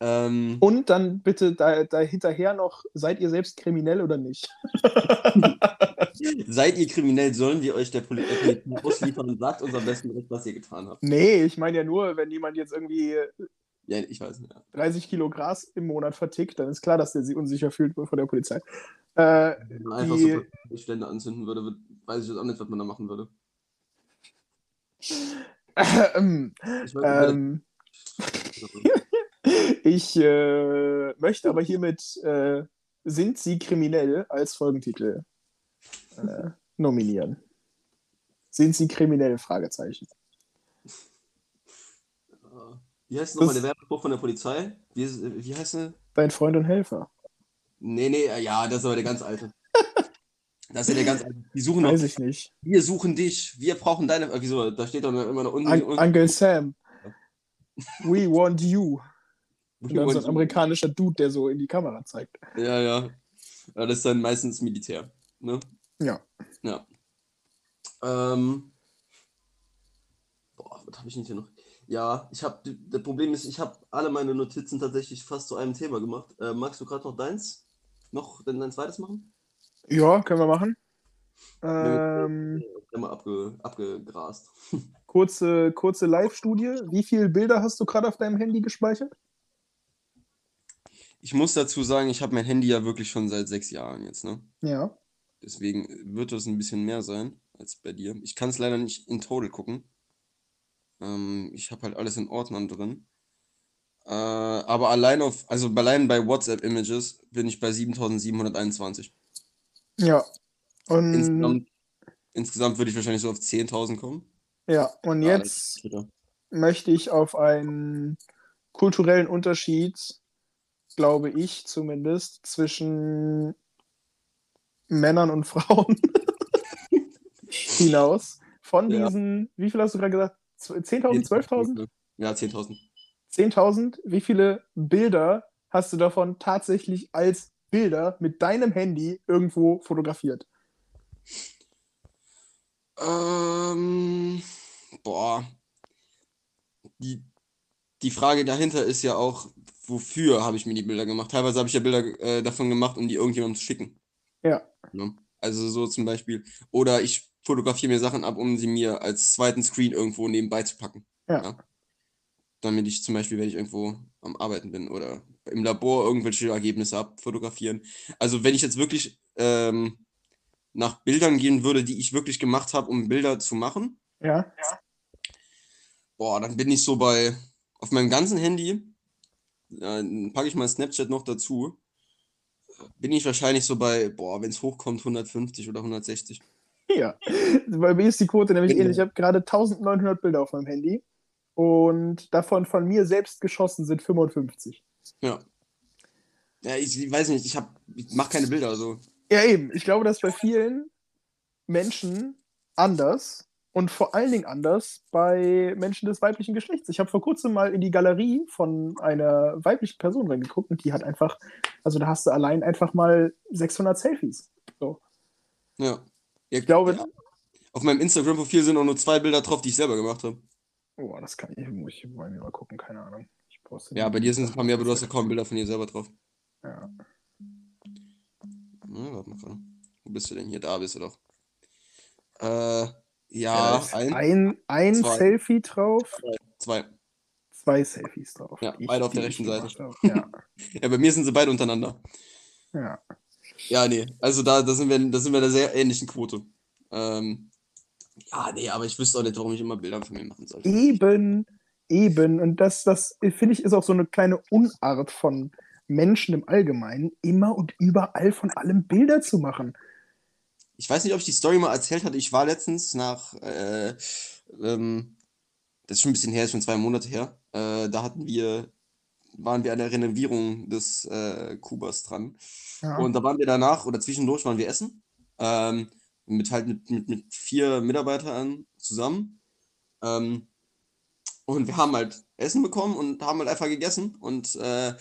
ähm, Und dann bitte da, da hinterher noch, seid ihr selbst kriminell oder nicht? seid ihr kriminell, sollen wir euch der Poli der Polizei ausliefern und sagt uns am besten direkt, was ihr getan habt. Nee, ich meine ja nur, wenn jemand jetzt irgendwie Ja, ich weiß nicht. Ja. 30 Kilo Gras im Monat vertickt, dann ist klar, dass der sich unsicher fühlt vor der Polizei. Äh, Wenn man einfach Die- so Stände anzünden würde, würd- weiß ich jetzt auch nicht, was man da machen würde. ähm, Ich weiß ähm, ich äh, möchte aber hiermit äh, Sind Sie kriminell als Folgentitel äh, nominieren. Sind Sie kriminell? Fragezeichen. äh, wie heißt nochmal der Werbespruch von der Polizei? Wie, ist- wie heißt der? Dein Freund und Helfer. Nee, nee, äh, ja, das ist aber der ganz alte. Das ist ja der ganz alte. Die suchen noch. Weiß ich nicht. Wir suchen dich. Wir brauchen deine. äh, Wieso? Da steht doch immer noch unten. Un Uncle Sam. We want you. Und dann so ein amerikanischer Dude, der so in die Kamera zeigt. Ja, ja. ja. Das ist dann meistens Militär. Ne? Ja. Ja. Ähm. Boah, was habe ich nicht hier noch? Ja, ich habe. Das Problem ist, ich habe alle meine Notizen tatsächlich fast zu einem Thema gemacht. Äh, magst du gerade noch deins? Noch denn dein zweites machen? Ja, können wir machen. Ähm, Immer abge, abgegrast. kurze kurze Live-Studie. Wie viele Bilder hast du gerade auf deinem Handy gespeichert? Ich muss dazu sagen, ich habe mein Handy ja wirklich schon seit sechs Jahren jetzt, ne? Ja. Deswegen wird es ein bisschen mehr sein als bei dir. Ich kann es leider nicht in Total gucken. Ähm, ich habe halt alles in Ordnern drin. Äh, aber allein auf, also allein bei WhatsApp-Images bin ich bei 7721. Ja. Und, Insgesamt, insgesamt würde ich wahrscheinlich so auf 10.000 kommen. ja, und Ja, jetzt möchte ich auf einen kulturellen Unterschied, glaube ich zumindest, zwischen Männern und Frauen hinaus. Von Ja. diesen, wie viel hast du gerade gesagt? 10.000, 12.000? Ja, 10.000. 10.000? Wie viele Bilder hast du davon tatsächlich als Bilder mit deinem Handy irgendwo fotografiert? Ähm, boah. Die, die Frage dahinter ist ja auch, wofür habe ich mir die Bilder gemacht? Teilweise habe ich ja Bilder äh, davon gemacht, um die irgendjemandem zu schicken. Ja. Ne? Also so zum Beispiel. Oder ich fotografiere mir Sachen ab, um sie mir als zweiten Screen irgendwo nebenbei zu packen. Ja. Damit ich zum Beispiel, wenn ich irgendwo am Arbeiten bin oder im Labor irgendwelche Ergebnisse abfotografieren. Also wenn ich jetzt wirklich ähm, nach Bildern gehen würde, die ich wirklich gemacht habe, um Bilder zu machen, Ja. boah, dann bin ich so bei, auf meinem ganzen Handy, äh, packe ich mal Snapchat noch dazu, bin ich wahrscheinlich so bei, boah, wenn es hochkommt, 150 oder 160. Ja. Bei mir ist die Quote nämlich ähnlich. Ich habe gerade 1900 Bilder auf meinem Handy und davon von mir selbst geschossen sind 55. Ja. Ja, ich, weiß nicht, ich, hab, ich mache keine Bilder, also. Ja, eben. Ich glaube, das ist bei vielen Menschen anders und vor allen Dingen anders bei Menschen des weiblichen Geschlechts. Ich habe vor kurzem mal in die Galerie von einer weiblichen Person reingeguckt und die hat einfach, also da hast du allein einfach mal 600 Selfies. So. Ja. ja Ich glaube, ja. Auf meinem Instagram-Profil sind auch nur zwei Bilder drauf, die ich selber gemacht habe. Oh, das kann ich, ich bei mir mal gucken, keine Ahnung. Ich poste Ja, bei dir sind es ein paar mehr, aber du hast ja kaum Bilder von dir selber drauf. Ja. Ja, warte mal. Wo bist du denn hier? Da bist du doch. Äh, Ja, ja, ein, ein, ein. Selfie drauf, zwei. zwei Selfies drauf. Ja, beide auf der rechten Seite. Ja, Ja, bei mir sind sie beide untereinander. ja. Ja, nee, also da, da sind wir, da sind wir in einer sehr ähnlichen Quote. Ähm, ja, nee, aber ich wüsste auch nicht, warum ich immer Bilder von mir machen sollte. Eben, eben. Und das, das finde ich, ist auch so eine kleine Unart von Menschen im Allgemeinen, immer und überall von allem Bilder zu machen. Ich weiß nicht, ob ich die Story mal erzählt hatte. Ich war letztens nach, äh, ähm, das ist schon ein bisschen her, ist schon zwei Monate her. Äh, da hatten wir, waren wir an der Renovierung des äh, Kubas dran. Ja. Und da waren wir danach oder zwischendurch waren wir essen. Ähm, mit halt mit, mit, mit vier Mitarbeitern zusammen. Ähm, und wir haben halt Essen bekommen und haben halt einfach gegessen. Und äh,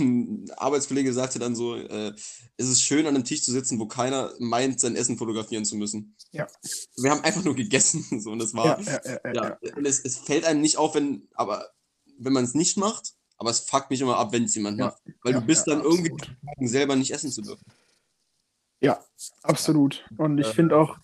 ein Arbeitskollege sagte dann so, äh, es ist schön, an einem Tisch zu sitzen, wo keiner meint, sein Essen fotografieren zu müssen. Ja. Wir haben einfach nur gegessen. So, und das war, ja, ja, ja, ja, es, es fällt einem nicht auf, wenn, aber wenn man es nicht macht, aber es fuckt mich immer ab, wenn es jemand macht. Weil du bist dann irgendwie selber nicht essen zu dürfen. Ja, absolut. Und ich finde auch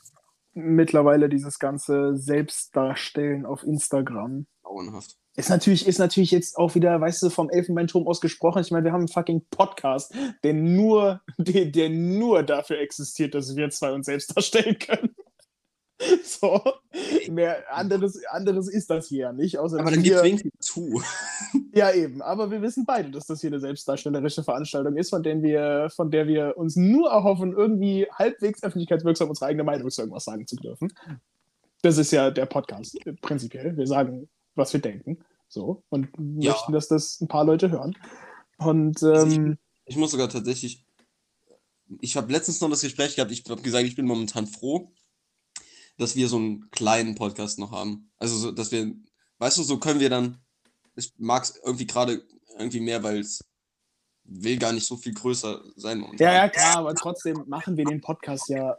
mittlerweile dieses ganze Selbstdarstellen auf Instagram Grauenhaft. ist natürlich, ist natürlich jetzt auch wieder, weißt du, vom Elfenbeinturm aus gesprochen. Ich meine, wir haben einen fucking Podcast, der nur, der, der nur dafür existiert, dass wir zwei uns selbst darstellen können. So, mehr anderes, anderes ist das hier ja nicht, außer Aber dann gibt es wenigstens zu. Ja, eben. Aber wir wissen beide, dass das hier eine selbstdarstellerische Veranstaltung ist, von, der wir, von der wir uns nur erhoffen, irgendwie halbwegs öffentlichkeitswirksam unsere eigene Meinung zu irgendwas sagen zu dürfen. Das ist ja der Podcast äh, prinzipiell. Wir sagen, was wir denken. So. Und Ja. möchten, dass das ein paar Leute hören. Und Also ich- ähm, Ich muss sogar tatsächlich. Ich habe letztens noch das Gespräch gehabt, ich habe gesagt, ich bin momentan froh, dass wir so einen kleinen Podcast noch haben. Also, so, dass wir, weißt du, so können wir dann. Ich mag es irgendwie gerade irgendwie mehr, weil es will gar nicht so viel größer sein ja, ja, klar, aber trotzdem machen wir den Podcast ja,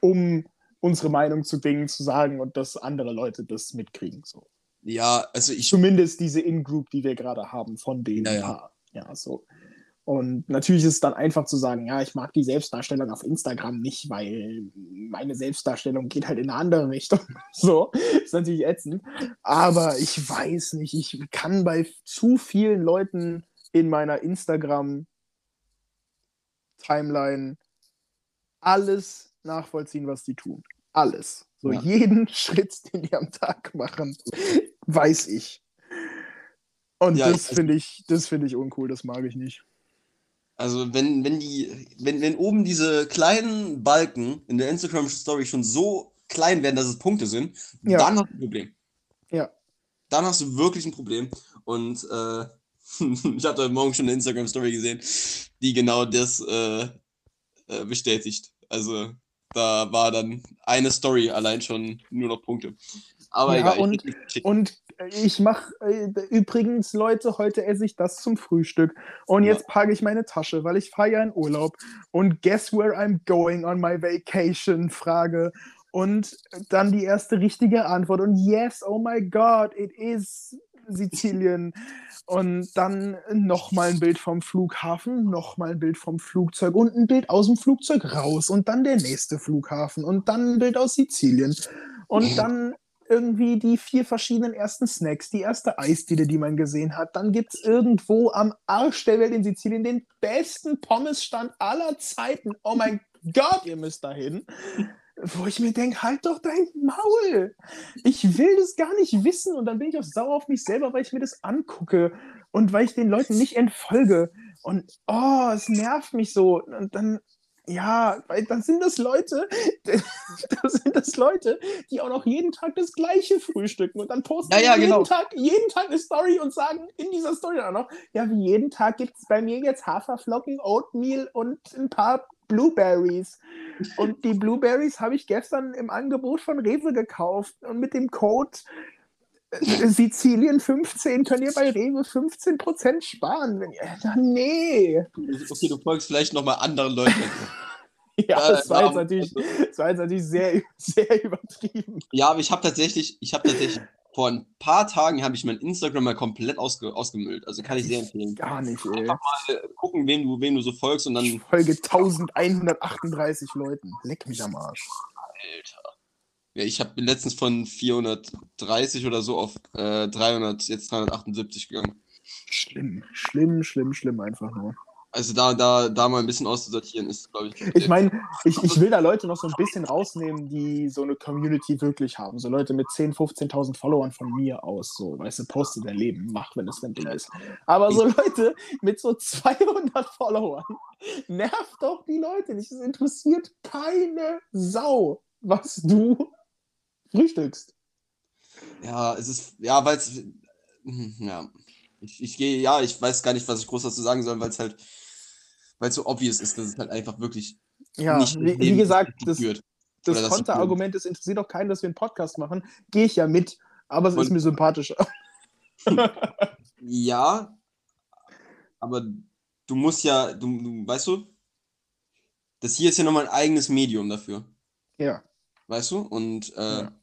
um unsere Meinung zu Dingen zu sagen und dass andere Leute das mitkriegen. So. Ja, also ich. zumindest diese In-Group, die wir gerade haben, von denen Ja, ja. paar. Ja, so. Und natürlich ist es dann einfach zu sagen, ja, ich mag die Selbstdarstellung auf Instagram nicht, weil meine Selbstdarstellung geht halt in eine andere Richtung. So, ist natürlich ätzend. Aber ich weiß nicht, ich kann bei zu vielen Leuten in meiner Instagram-Timeline alles nachvollziehen, was die tun. Alles. So Ja. jeden Schritt, den die am Tag machen, weiß ich. Und Ja, das finde ich, das finde ich uncool, das mag ich nicht. Also wenn, wenn die, wenn, wenn oben diese kleinen Balken in der Instagram Story schon so klein werden, dass es Punkte sind, Ja. dann hast du ein Problem. Ja. Dann hast du wirklich ein Problem. Und äh, ich habe heute Morgen schon eine Instagram Story gesehen, die genau das äh, äh, bestätigt. Also da war dann eine Story allein schon nur noch Punkte. Aber Ja, egal. und- ich, Und ich mache äh, übrigens, Leute, heute esse ich das zum Frühstück. Und Ja. jetzt packe ich meine Tasche, weil ich fahre ja in Urlaub. Und guess where I'm going on my vacation? Frage. Und dann die erste richtige Antwort. Und yes, oh my God, it is Sizilien. Und dann nochmal ein Bild vom Flughafen, nochmal ein Bild vom Flugzeug und ein Bild aus dem Flugzeug raus. Und dann der nächste Flughafen und dann ein Bild aus Sizilien. Und dann irgendwie die vier verschiedenen ersten Snacks, die erste Eisdiele, die man gesehen hat. Dann gibt es irgendwo am Arsch der Welt in Sizilien den besten Pommesstand aller Zeiten. Oh mein Gott, ihr müsst dahin. Wo ich mir denke, halt doch dein Maul. Ich will das gar nicht wissen. Und dann bin ich auch sauer auf mich selber, weil ich mir das angucke und weil ich den Leuten nicht entfolge. Und oh, es nervt mich so. Und dann, ja, weil dann sind das Leute, das sind das Leute, die auch noch jeden Tag das gleiche frühstücken und dann posten Ja, ja, jeden, genau. Tag, jeden Tag eine Story und sagen in dieser Story dann auch noch, ja, wie jeden Tag gibt es bei mir jetzt Haferflocken, Oatmeal und ein paar Blueberries. Und die Blueberries habe ich gestern im Angebot von Rewe gekauft und mit dem Code Sizilien 15 könnt ihr bei Rewe 15% sparen. Wenn ihr, nee. okay, du folgst vielleicht nochmal anderen Leuten. Ja, das war, jetzt natürlich, das war jetzt natürlich sehr, sehr übertrieben. Ja, aber ich habe tatsächlich, ich habe tatsächlich vor ein paar Tagen habe ich mein Instagram mal komplett ausge, ausgemüllt. Also kann ich sehr empfehlen. Gar nicht, ey. Einfach mal gucken, wen du, wen du so folgst und dann. Folge 1138 Leuten. Leck mich am Arsch. Alter. Ja, ich habe letztens von 430 oder so auf äh, 300, jetzt 378 gegangen. Schlimm, schlimm, schlimm, schlimm einfach nur. Also da, da, da mal ein bisschen auszusortieren ist, glaube ich. Ich meine, ich, ich will da Leute noch so ein bisschen rausnehmen, die so eine Community wirklich haben. So Leute mit 10.000, 15.000 Followern von mir aus. So, weißt du, poste dein Leben, mach, wenn es dein Ding ist. Aber so Leute mit so 200 Followern, nervt doch die Leute nicht. Es interessiert keine Sau, was du frühstückst. Ja, es ist, ja, weil es, ja, ich, ich gehe, ja, ich weiß gar nicht, was ich groß dazu sagen soll, weil es halt, weil es so obvious ist, dass es halt einfach wirklich Ja, nicht wie, wie gesagt, das, führt. das sie Konterargument, das interessiert auch keinen, dass wir einen Podcast machen. Gehe ich ja mit, aber es ist Und- mir sympathischer. Ja, aber du musst ja, du, du weißt du, das hier ist ja nochmal ein eigenes Medium dafür, ja. weißt du? Und äh, Ja.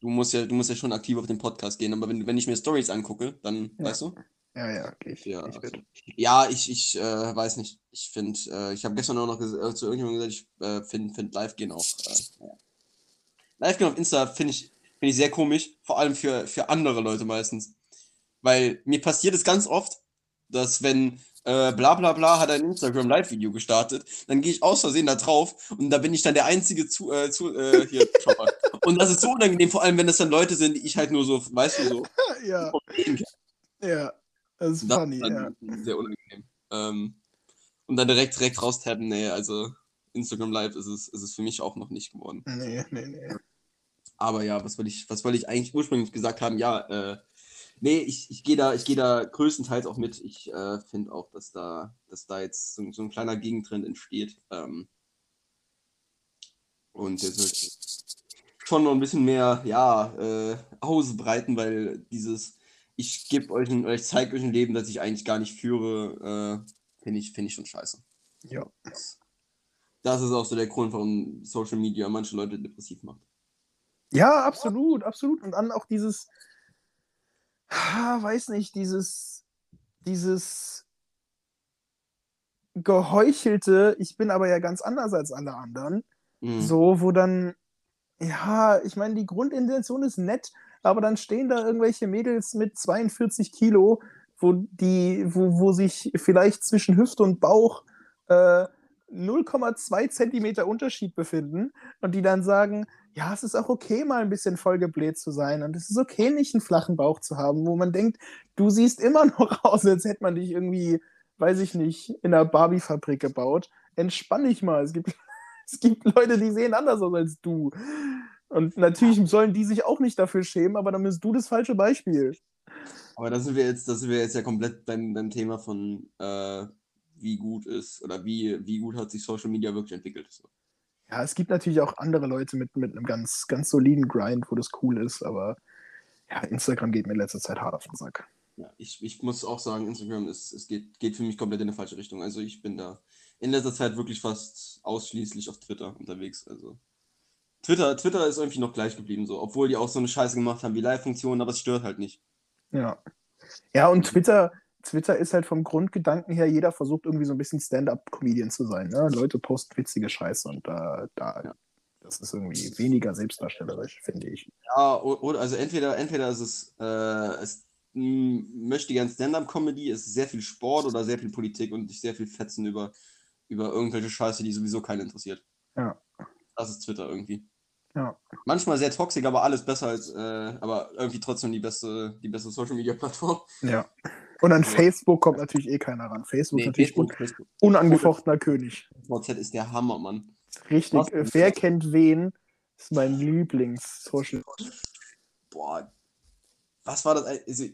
Du musst ja, du musst ja schon aktiv auf den Podcast gehen. Aber wenn, wenn ich mir Stories angucke, dann, Ja. weißt du? Ja, ja, ich, Ja, ich mit. Ja, ich, ich äh, weiß nicht. Ich finde, äh, ich habe gestern auch noch äh, zu irgendjemandem gesagt, ich äh, finde find Live-Gehen auch. Äh, ja. Live-Gehen auf Insta finde ich, find ich sehr komisch, vor allem für, für andere Leute meistens. Weil mir passiert es ganz oft, dass wenn äh, bla bla bla hat ein Instagram-Live-Video gestartet, dann gehe ich aus Versehen da drauf und da bin ich dann der einzige zu, äh, zu äh, hier, Shopper. Und das ist so unangenehm, vor allem wenn das dann Leute sind, die ich halt nur so, weißt du, so Ja, ja. Das ist Das funny, ist ja. sehr unangenehm. Ähm, und dann direkt, direkt raustappen, nee, also Instagram Live ist es, ist es für mich auch noch nicht geworden. Nee, nee, nee. Aber ja, was wollte ich, was wollte ich eigentlich ursprünglich gesagt haben? Ja, äh, nee, ich, ich gehe da, ich gehe da größtenteils auch mit. Ich äh, finde auch, dass da, dass da jetzt so, so ein kleiner Gegentrend entsteht. Ähm, und der sollte schon noch ein bisschen mehr, ja, äh, ausbreiten, weil dieses, ich gebe euch ein, oder ich zeige euch ein Leben, das ich eigentlich gar nicht führe, äh, finde ich, finde ich schon scheiße. Ja. Das ist auch so der Grund, warum Social Media manche Leute depressiv macht. Ja, absolut, absolut. Und dann auch dieses, weiß nicht, dieses, dieses geheuchelte, ich bin aber ja ganz anders als alle anderen. Mhm. So, wo dann, ja, ich meine, die Grundintention ist nett, aber dann stehen da irgendwelche Mädels mit 42 Kilo, wo die, wo, wo sich vielleicht zwischen Hüfte und Bauch äh, 0,2 Zentimeter Unterschied befinden und die dann sagen, ja, es ist auch okay, mal ein bisschen vollgebläht zu sein und es ist okay, nicht einen flachen Bauch zu haben, wo man denkt, du siehst immer noch aus, als hätte man dich irgendwie, weiß ich nicht, in einer Barbie-Fabrik gebaut. Entspann dich mal. Es gibt, es gibt Leute, die sehen anders aus als du. Und natürlich sollen die sich auch nicht dafür schämen, aber dann bist du das falsche Beispiel. Aber da sind wir jetzt, da sind wir jetzt ja komplett beim, beim Thema von äh, wie gut ist oder wie, wie gut hat sich Social Media wirklich entwickelt. So. Ja, es gibt natürlich auch andere Leute mit, mit einem ganz, ganz soliden Grind, wo das cool ist, aber ja, Instagram geht mir in letzter Zeit hart auf den Sack. Ja, ich, ich muss auch sagen, Instagram ist, es geht, geht für mich komplett in eine falsche Richtung. Also ich bin da in letzter Zeit wirklich fast ausschließlich auf Twitter unterwegs. Also Twitter, Twitter ist irgendwie noch gleich geblieben, so, obwohl die auch so eine Scheiße gemacht haben wie Live-Funktionen, aber es stört halt nicht. Ja. Ja, und Twitter, Twitter ist halt vom Grundgedanken her, jeder versucht irgendwie so ein bisschen Stand-up-Comedian zu sein. Ne? Leute posten witzige Scheiße und da, da Ja. das ist irgendwie weniger selbstdarstellerisch, finde ich. Ja, oder also entweder, entweder ist es, äh, es möchte gern Stand-up-Comedy, ist sehr viel Sport oder sehr viel Politik und sehr viel Fetzen über, über irgendwelche Scheiße, die sowieso keinen interessiert. Ja. Das ist Twitter irgendwie. Ja. Manchmal sehr toxisch, aber alles besser als, äh, aber irgendwie trotzdem die beste, die beste Social-Media-Plattform. Ja. Und an. Facebook kommt natürlich eh keiner ran. Facebook ist natürlich Facebook, Facebook. un unangefochtener König. VZ ist der Hammer, Mann. Richtig. Was? Äh, wer kennt wen? Ist mein Lieblings-Social. Boah. Was war das? Also,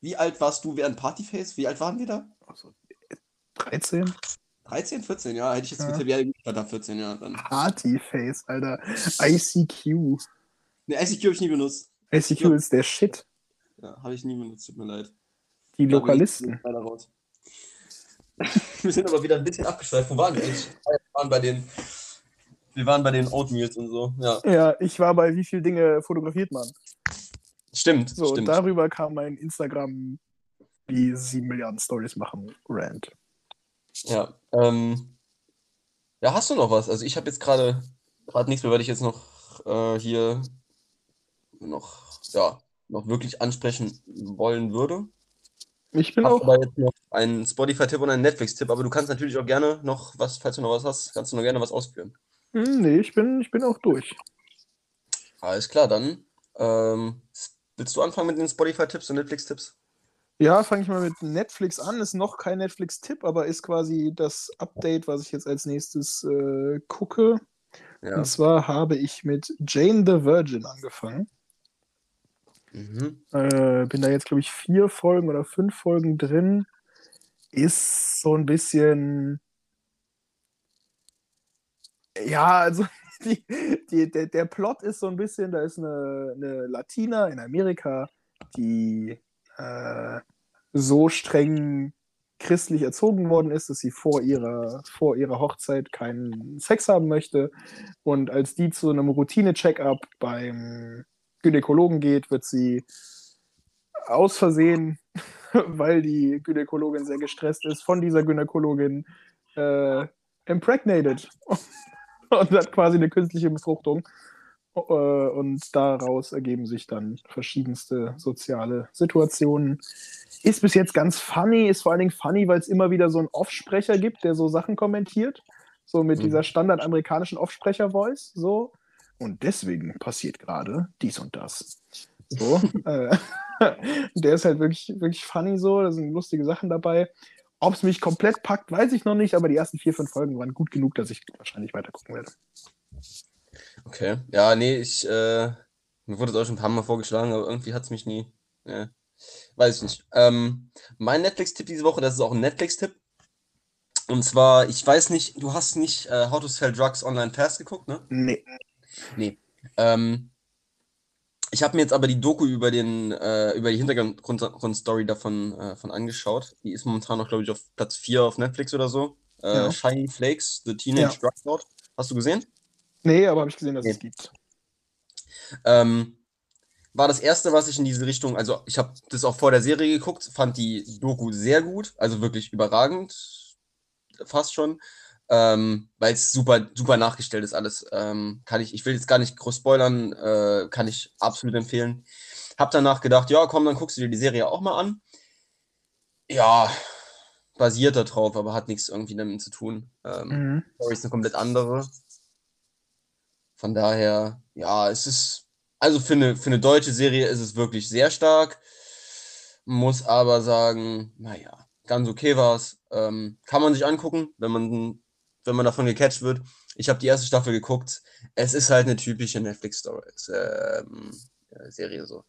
wie alt warst du während Partyface? Wie alt waren wir da? Also, 13? 13, 14, ja. Hätte ich jetzt Ja. ich war da 14, ja. Dann. Partyface, Alter. ICQ. Ne, ICQ habe ich nie benutzt. ICQ Ja. ist der Shit. Ja, habe ich nie benutzt, tut mir leid. Die Lokalisten. wir sind aber wieder ein bisschen abgeschweift. Wo waren wir eigentlich? Wir waren bei den, wir waren bei den Oatmeals und so. Ja, Ja, ich war bei wie viele Dinge fotografiert man. stimmt. So, stimmt. darüber kam mein Instagram, wie 7 Milliarden Stories machen, Rant. Ja, ähm, ja, hast du noch was? Also ich habe jetzt gerade gerade nichts mehr, weil ich jetzt noch äh, hier noch, ja, noch wirklich ansprechen wollen würde. Ich bin auch. aber jetzt noch einen Spotify-Tipp und einen Netflix-Tipp, aber du kannst natürlich auch gerne noch was, falls du noch was hast, kannst du noch gerne was ausführen. Hm, nee, ich bin, ich bin auch durch. Alles klar, dann ähm, willst du anfangen mit den Spotify-Tipps und Netflix-Tipps? Ja, fange ich mal mit Netflix an. Ist noch kein Netflix-Tipp, aber ist quasi das Update, was ich jetzt als nächstes äh, gucke. Ja. Und zwar habe ich mit Jane the Virgin angefangen. Mhm. Äh, bin da jetzt, glaube ich, vier Folgen oder fünf Folgen drin. Ist so ein bisschen. Ja, also die, die, der, der Plot ist so ein bisschen, da ist eine, eine Latina in Amerika, die äh, so streng christlich erzogen worden ist, dass sie vor ihrer, vor ihrer Hochzeit keinen Sex haben möchte. Und als die zu einem Routine-Check-up beim Gynäkologen geht, wird sie aus Versehen, weil die Gynäkologin sehr gestresst ist, von dieser Gynäkologin äh, impregnated und hat quasi eine künstliche Befruchtung. Äh, und daraus ergeben sich dann verschiedenste soziale Situationen. Ist bis jetzt ganz funny, ist vor allen Dingen funny, weil es immer wieder so einen Offsprecher gibt, der so Sachen kommentiert. So mit mhm. dieser standard amerikanischen Offsprecher-Voice. So. Und deswegen passiert gerade dies und das. So. äh, der ist halt wirklich, wirklich funny so. Da sind lustige Sachen dabei. Ob es mich komplett packt, weiß ich noch nicht, aber die ersten vier, fünf Folgen waren gut genug, dass ich wahrscheinlich weiter gucken werde. Okay. Ja, nee, ich, äh, mir wurde es auch schon ein paar Mal vorgeschlagen, aber irgendwie hat es mich nie. Ja, weiß ich nicht. Ähm, mein Netflix-Tipp diese Woche, das ist auch ein Netflix-Tipp. Und zwar, ich weiß nicht, du hast nicht äh, How to Sell Drugs Online Fast geguckt, ne? Nee. Nee. Ähm, ich habe mir jetzt aber die Doku über den äh, über die Hintergrundstory davon äh, von angeschaut. Die ist momentan noch, glaube ich, auf Platz 4 auf Netflix oder so. Äh, ja. Shiny Flakes, The Teenage ja. Drug Lord. Hast du gesehen? Nee, aber habe ich gesehen, dass nee. es gibt. Ähm, war das erste, was ich in diese Richtung, also ich habe das auch vor der Serie geguckt, fand die Doku sehr gut, also wirklich überragend, fast schon, ähm, weil es super, super nachgestellt ist alles. Ähm, kann ich, ich will jetzt gar nicht groß spoilern, äh, kann ich absolut empfehlen. Hab danach gedacht, ja, komm, dann guckst du dir die Serie auch mal an. Ja, basiert darauf, aber hat nichts irgendwie damit zu tun. Ähm, mhm. Story ist eine komplett andere. Von daher, ja, es ist, also für eine, für eine deutsche Serie ist es wirklich sehr stark. Muss aber sagen, naja, ganz okay war es. Ähm, kann man sich angucken, wenn man, wenn man davon gecatcht wird. Ich habe die erste Staffel geguckt. Es ist halt eine typische Netflix-Serie ähm, so.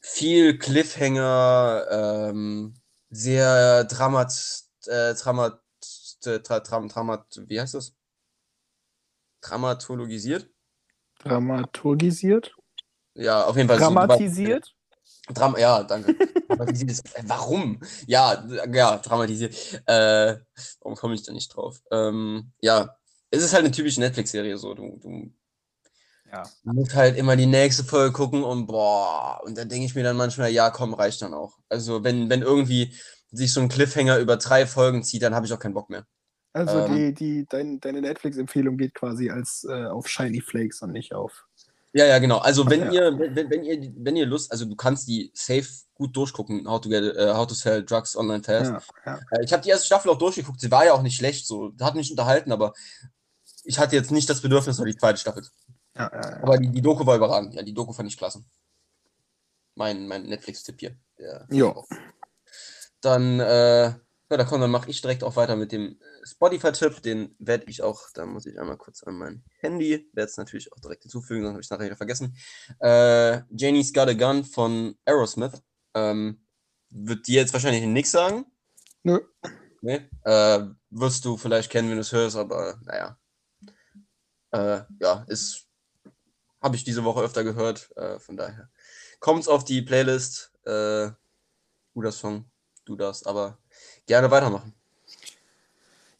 Viel Cliffhanger, ähm, sehr Dramat, äh, Dramat, äh, Dramat, Dramat, wie heißt das? dramatologisiert. Dramaturgisiert? Ja, auf jeden Fall. Dramatisiert? Dram ja, danke. warum? Ja, ja, dramatisiert. Äh, warum komme ich da nicht drauf? Ähm, ja, es ist halt eine typische Netflix-Serie so. Du, du ja. musst halt immer die nächste Folge gucken und boah, und da denke ich mir dann manchmal, ja, komm, reicht dann auch. Also wenn, wenn irgendwie sich so ein Cliffhanger über drei Folgen zieht, dann habe ich auch keinen Bock mehr. Also ähm, die, die, dein, deine Netflix-Empfehlung geht quasi als äh, auf Shiny Flakes und nicht auf. Ja, ja, genau. Also wenn ja. ihr, wenn, wenn, ihr, wenn ihr Lust, also du kannst die safe gut durchgucken, How to get, uh, How to Sell Drugs Online Fast. Ja, ja. Äh, ich habe die erste Staffel auch durchgeguckt, sie war ja auch nicht schlecht, so, hat mich unterhalten, aber ich hatte jetzt nicht das Bedürfnis, noch die zweite Staffel. Aber die, die Doku war überragend. Ja, die Doku fand ich klasse. Mein, mein Netflix-Tipp hier. Ja. Dann, äh, ja, da komm, dann mache ich direkt auch weiter mit dem Spotify-Tipp. Den werde ich auch, da muss ich einmal kurz an mein Handy, werde es natürlich auch direkt hinzufügen, sonst habe ich es nachher wieder vergessen. Äh, Janie's Got a Gun von Aerosmith. Ähm, wird dir jetzt wahrscheinlich nichts sagen? Nö. Nee. Äh, wirst du vielleicht kennen, wenn du es hörst, aber naja. Äh, ja, ist. Habe ich diese Woche öfter gehört, äh, von daher. Kommt es auf die Playlist. Äh, guter Song, du darfst, aber gerne weitermachen.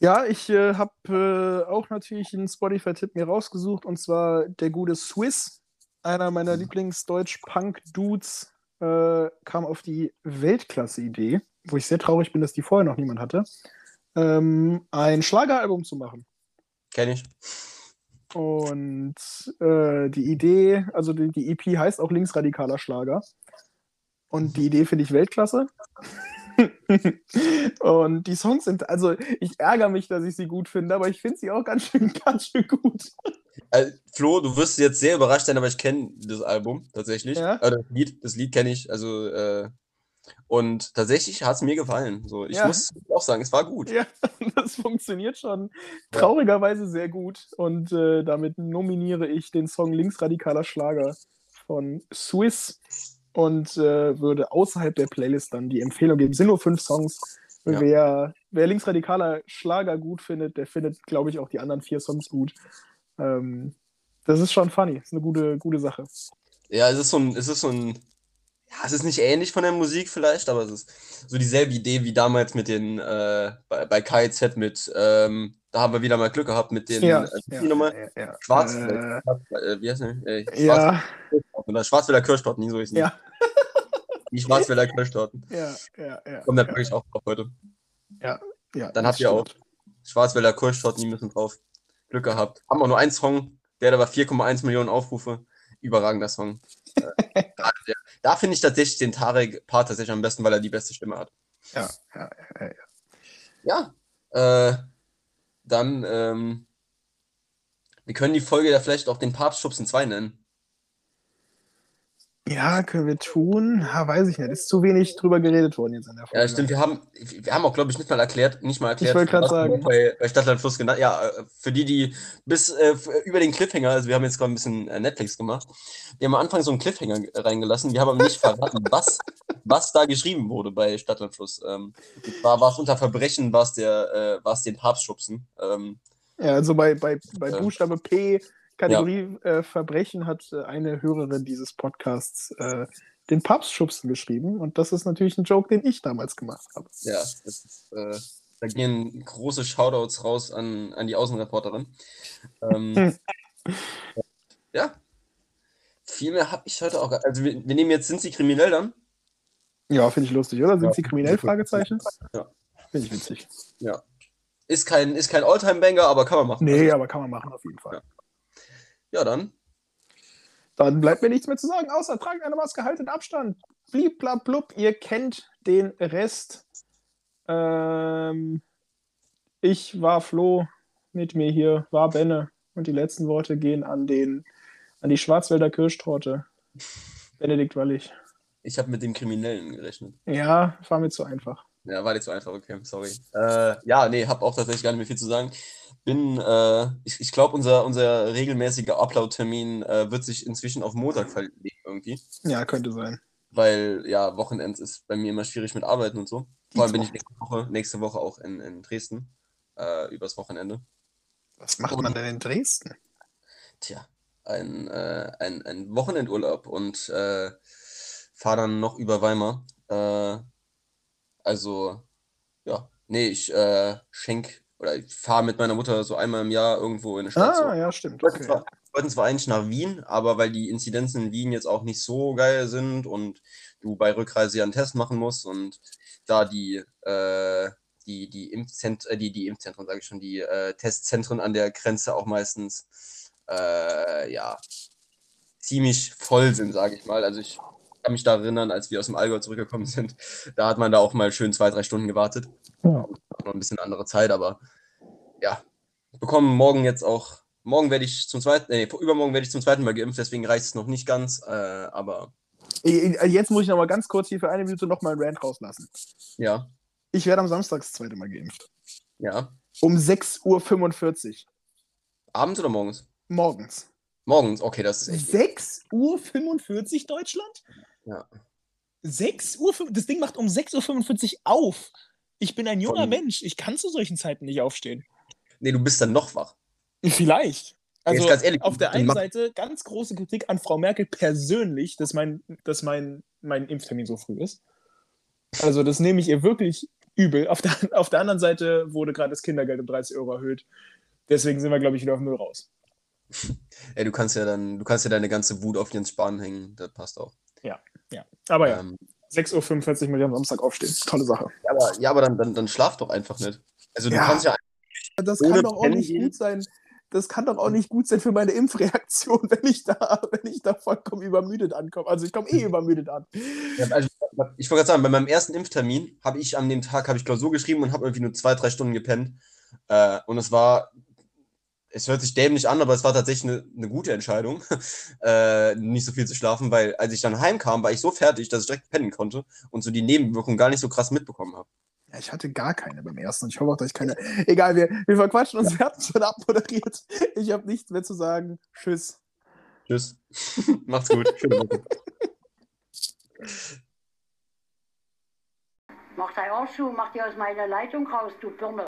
Ja, ich äh, habe äh, auch natürlich einen Spotify-Tipp mir rausgesucht und zwar der gute Swiss, einer meiner mhm. Lieblings-Deutsch-Punk-Dudes, äh, kam auf die Weltklasse-Idee, wo ich sehr traurig bin, dass die vorher noch niemand hatte, ähm, ein Schlageralbum zu machen. Kenn ich. Und äh, die Idee, also die, die EP heißt auch linksradikaler Schlager. Und die Idee finde ich Weltklasse. und die Songs sind, also ich ärgere mich, dass ich sie gut finde, aber ich finde sie auch ganz schön, ganz schön gut. Also, Flo, du wirst jetzt sehr überrascht sein, aber ich kenne das Album tatsächlich. Ja? Äh, das Lied, das Lied kenne ich. Also, äh, und tatsächlich hat es mir gefallen. So, ich ja. muss auch sagen, es war gut. Ja, das funktioniert schon traurigerweise sehr gut. Und äh, damit nominiere ich den Song Linksradikaler Schlager von Swiss und äh, würde außerhalb der Playlist dann die Empfehlung geben. Es sind nur fünf Songs. Ja. Wer, wer linksradikaler Schlager gut findet, der findet, glaube ich, auch die anderen vier Songs gut. Ähm, das ist schon funny. Das ist eine gute, gute Sache. Ja, es ist so ein, es ist so ein, ja, es ist nicht ähnlich von der Musik vielleicht, aber es ist so dieselbe Idee wie damals mit den, äh, bei, bei KIZ mit, ähm, da haben wir wieder mal Glück gehabt mit den, Ja, äh, wie ja, ja, ja. Schwarz, Äh, äh, wie heißt der? Äh, Schwarz, ja, oder Schwarzwälder Kirschtorten, nie so ist ja, Die Schwarzwälder Kirschtorten. ja, ja, ja. Kommt natürlich auch drauf heute. ja, ja, Dann habt ihr auch. Schwarzwälder Kirschtorten, die müssen drauf. Glück gehabt. Haben auch nur einen Song, der hat aber 4,1 Millionen Aufrufe. Überragender Song. äh, der, da finde ich tatsächlich den Tarek-Part tatsächlich am besten, weil er die beste Stimme hat. Ja, ja, ja, ja. Ja, äh, dann, ähm, wir können die Folge ja vielleicht auch den Papst Schubsen 2 nennen. Ja, können wir tun. Ja, weiß ich nicht. Ist zu wenig drüber geredet worden jetzt an der Folge. Ja, stimmt, wir haben, wir haben auch, glaube ich, nicht mal erklärt, nicht mal erklärt, wollte grad was sagen. bei, bei Stadtland Fluss genannt. Ja, für die, die bis äh, über den Cliffhanger, also wir haben jetzt gerade ein bisschen äh, Netflix gemacht, wir haben am Anfang so einen Cliffhanger reingelassen, wir haben aber nicht verraten, was, was da geschrieben wurde bei Stadtland Fluss. Ähm, war es unter Verbrechen, war es äh, war es den Papst schubsen. Ähm, Ja, also bei, bei, bei Äh. Buchstabe P, Kategorie äh, Verbrechen, hat äh, eine Hörerin dieses Podcasts äh, den Papstschubsen geschrieben. Und das ist natürlich ein Joke, den ich damals gemacht habe. ja, ist, äh, da gehen große Shoutouts raus an, an die Außenreporterin. Ähm, ja. Viel mehr habe ich heute auch. Also, wir, wir nehmen jetzt, sind sie kriminell dann? Ja, finde ich lustig, oder? Sind Ja. sie kriminell? Fragezeichen. Ja. Finde ich witzig. Ist kein, ist kein Alltime-Banger, aber kann man machen. Nee, aber kann man machen auf jeden Fall. Ja, dann. Dann bleibt mir nichts mehr zu sagen, außer tragt eine Maske, haltet Abstand. Blieb, blab, blub, ihr kennt den Rest. Ähm, ich war Flo, mit mir hier war Benne. Und die letzten Worte gehen an den, an die Schwarzwälder Kirschtorte. Benedikt Wallig. Ich habe mit dem Kriminellen gerechnet. Ja, war mir zu einfach. Ja, war nicht so einfach, okay, sorry. Äh, ja, nee, hab auch tatsächlich gar nicht mehr viel zu sagen. Bin, äh, ich, ich glaube, unser, unser regelmäßiger Upload-Termin äh, wird sich inzwischen auf Montag verlegen irgendwie. Ja, könnte sein. Weil, ja, Wochenends ist bei mir immer schwierig mit Arbeiten und so. Vor allem bin ich nächste Woche, nächste Woche auch in, in Dresden, äh, übers Wochenende. Was macht man denn in Dresden? Tja, ein, äh, ein, ein Wochenendurlaub und äh, fahre dann noch über Weimar. Also, ja, nee, ich äh, schenk oder ich fahre mit meiner Mutter so einmal im Jahr irgendwo in eine Stadt. so. Ah, ja, stimmt. Wir wollten, Okay. zwar, wir wollten zwar eigentlich nach Wien, aber weil die Inzidenzen in Wien jetzt auch nicht so geil sind und du bei Rückreise ja einen Test machen musst und da die, äh, die, die, Impfzent äh, die, die Impfzentren, sage ich schon, die äh, Testzentren an der Grenze auch meistens äh, ja, ziemlich voll sind, sage ich mal. Also ich kann mich da erinnern, als wir aus dem Allgäu zurückgekommen sind, da hat man da auch mal schön zwei, drei Stunden gewartet Ja. noch ein bisschen andere Zeit, aber ja, ich bekomme morgen jetzt auch, morgen werde ich zum zweiten, nee, übermorgen werde ich zum zweiten Mal geimpft, deswegen reicht es noch nicht ganz, äh, aber Äh, Jetzt muss ich noch mal ganz kurz hier für eine Minute noch mal einen Rant rauslassen. ja, Ich werde am Samstag das zweite Mal geimpft. ja. Um 6.45 Uhr Abends oder morgens? morgens. Morgens, okay, das ist echt. 6.45 Uhr Deutschland? Ja. 6 Uhr? Das Ding macht um 6.45 Uhr auf. Ich bin ein junger Von- Mensch. Ich kann zu solchen Zeiten nicht aufstehen. Nee, du bist dann noch wach. Vielleicht. Also ganz ehrlich, auf der einen Seite ganz große Kritik an Frau Merkel persönlich, dass mein, dass mein, mein Impftermin so früh ist. Also das nehme ich ihr wirklich übel. Auf der, auf der anderen Seite wurde gerade das Kindergeld um 30 Euro erhöht. Deswegen sind wir, glaube ich, wieder auf Null raus. Ey, du kannst ja dann, du kannst ja deine ganze Wut auf Jens Spahn hängen, das passt auch. Aber ja, Ähm, 6.45 Uhr muss ich am Samstag aufstehen. Tolle Sache. ja, aber, ja, aber dann, dann, dann schlaf doch einfach nicht. Also du Ja. kannst ja Das kann doch auch nicht gut sein. Das kann doch auch nicht gut sein für meine Impfreaktion, wenn ich da, wenn ich da vollkommen übermüdet ankomme. Also ich komme eh übermüdet an. Ja, also, ich wollte gerade sagen, bei meinem ersten Impftermin habe ich an dem Tag habe ich Klausur geschrieben und habe irgendwie nur zwei, drei Stunden gepennt. Äh, und es war, es hört sich dämlich an, aber es war tatsächlich eine, eine gute Entscheidung, äh, nicht so viel zu schlafen, weil als ich dann heimkam, war ich so fertig, dass ich direkt pennen konnte und so die Nebenwirkungen gar nicht so krass mitbekommen habe. Ja, ich hatte gar keine beim ersten und ich hoffe auch, dass ich keine. Egal, wir, wir verquatschen uns, wir hatten schon abmoderiert. Ich habe nichts mehr zu sagen. Tschüss. Tschüss. Macht's gut. Schöne Woche. Mach dein Arsch zu, mach die aus meiner Leitung raus, du Birne.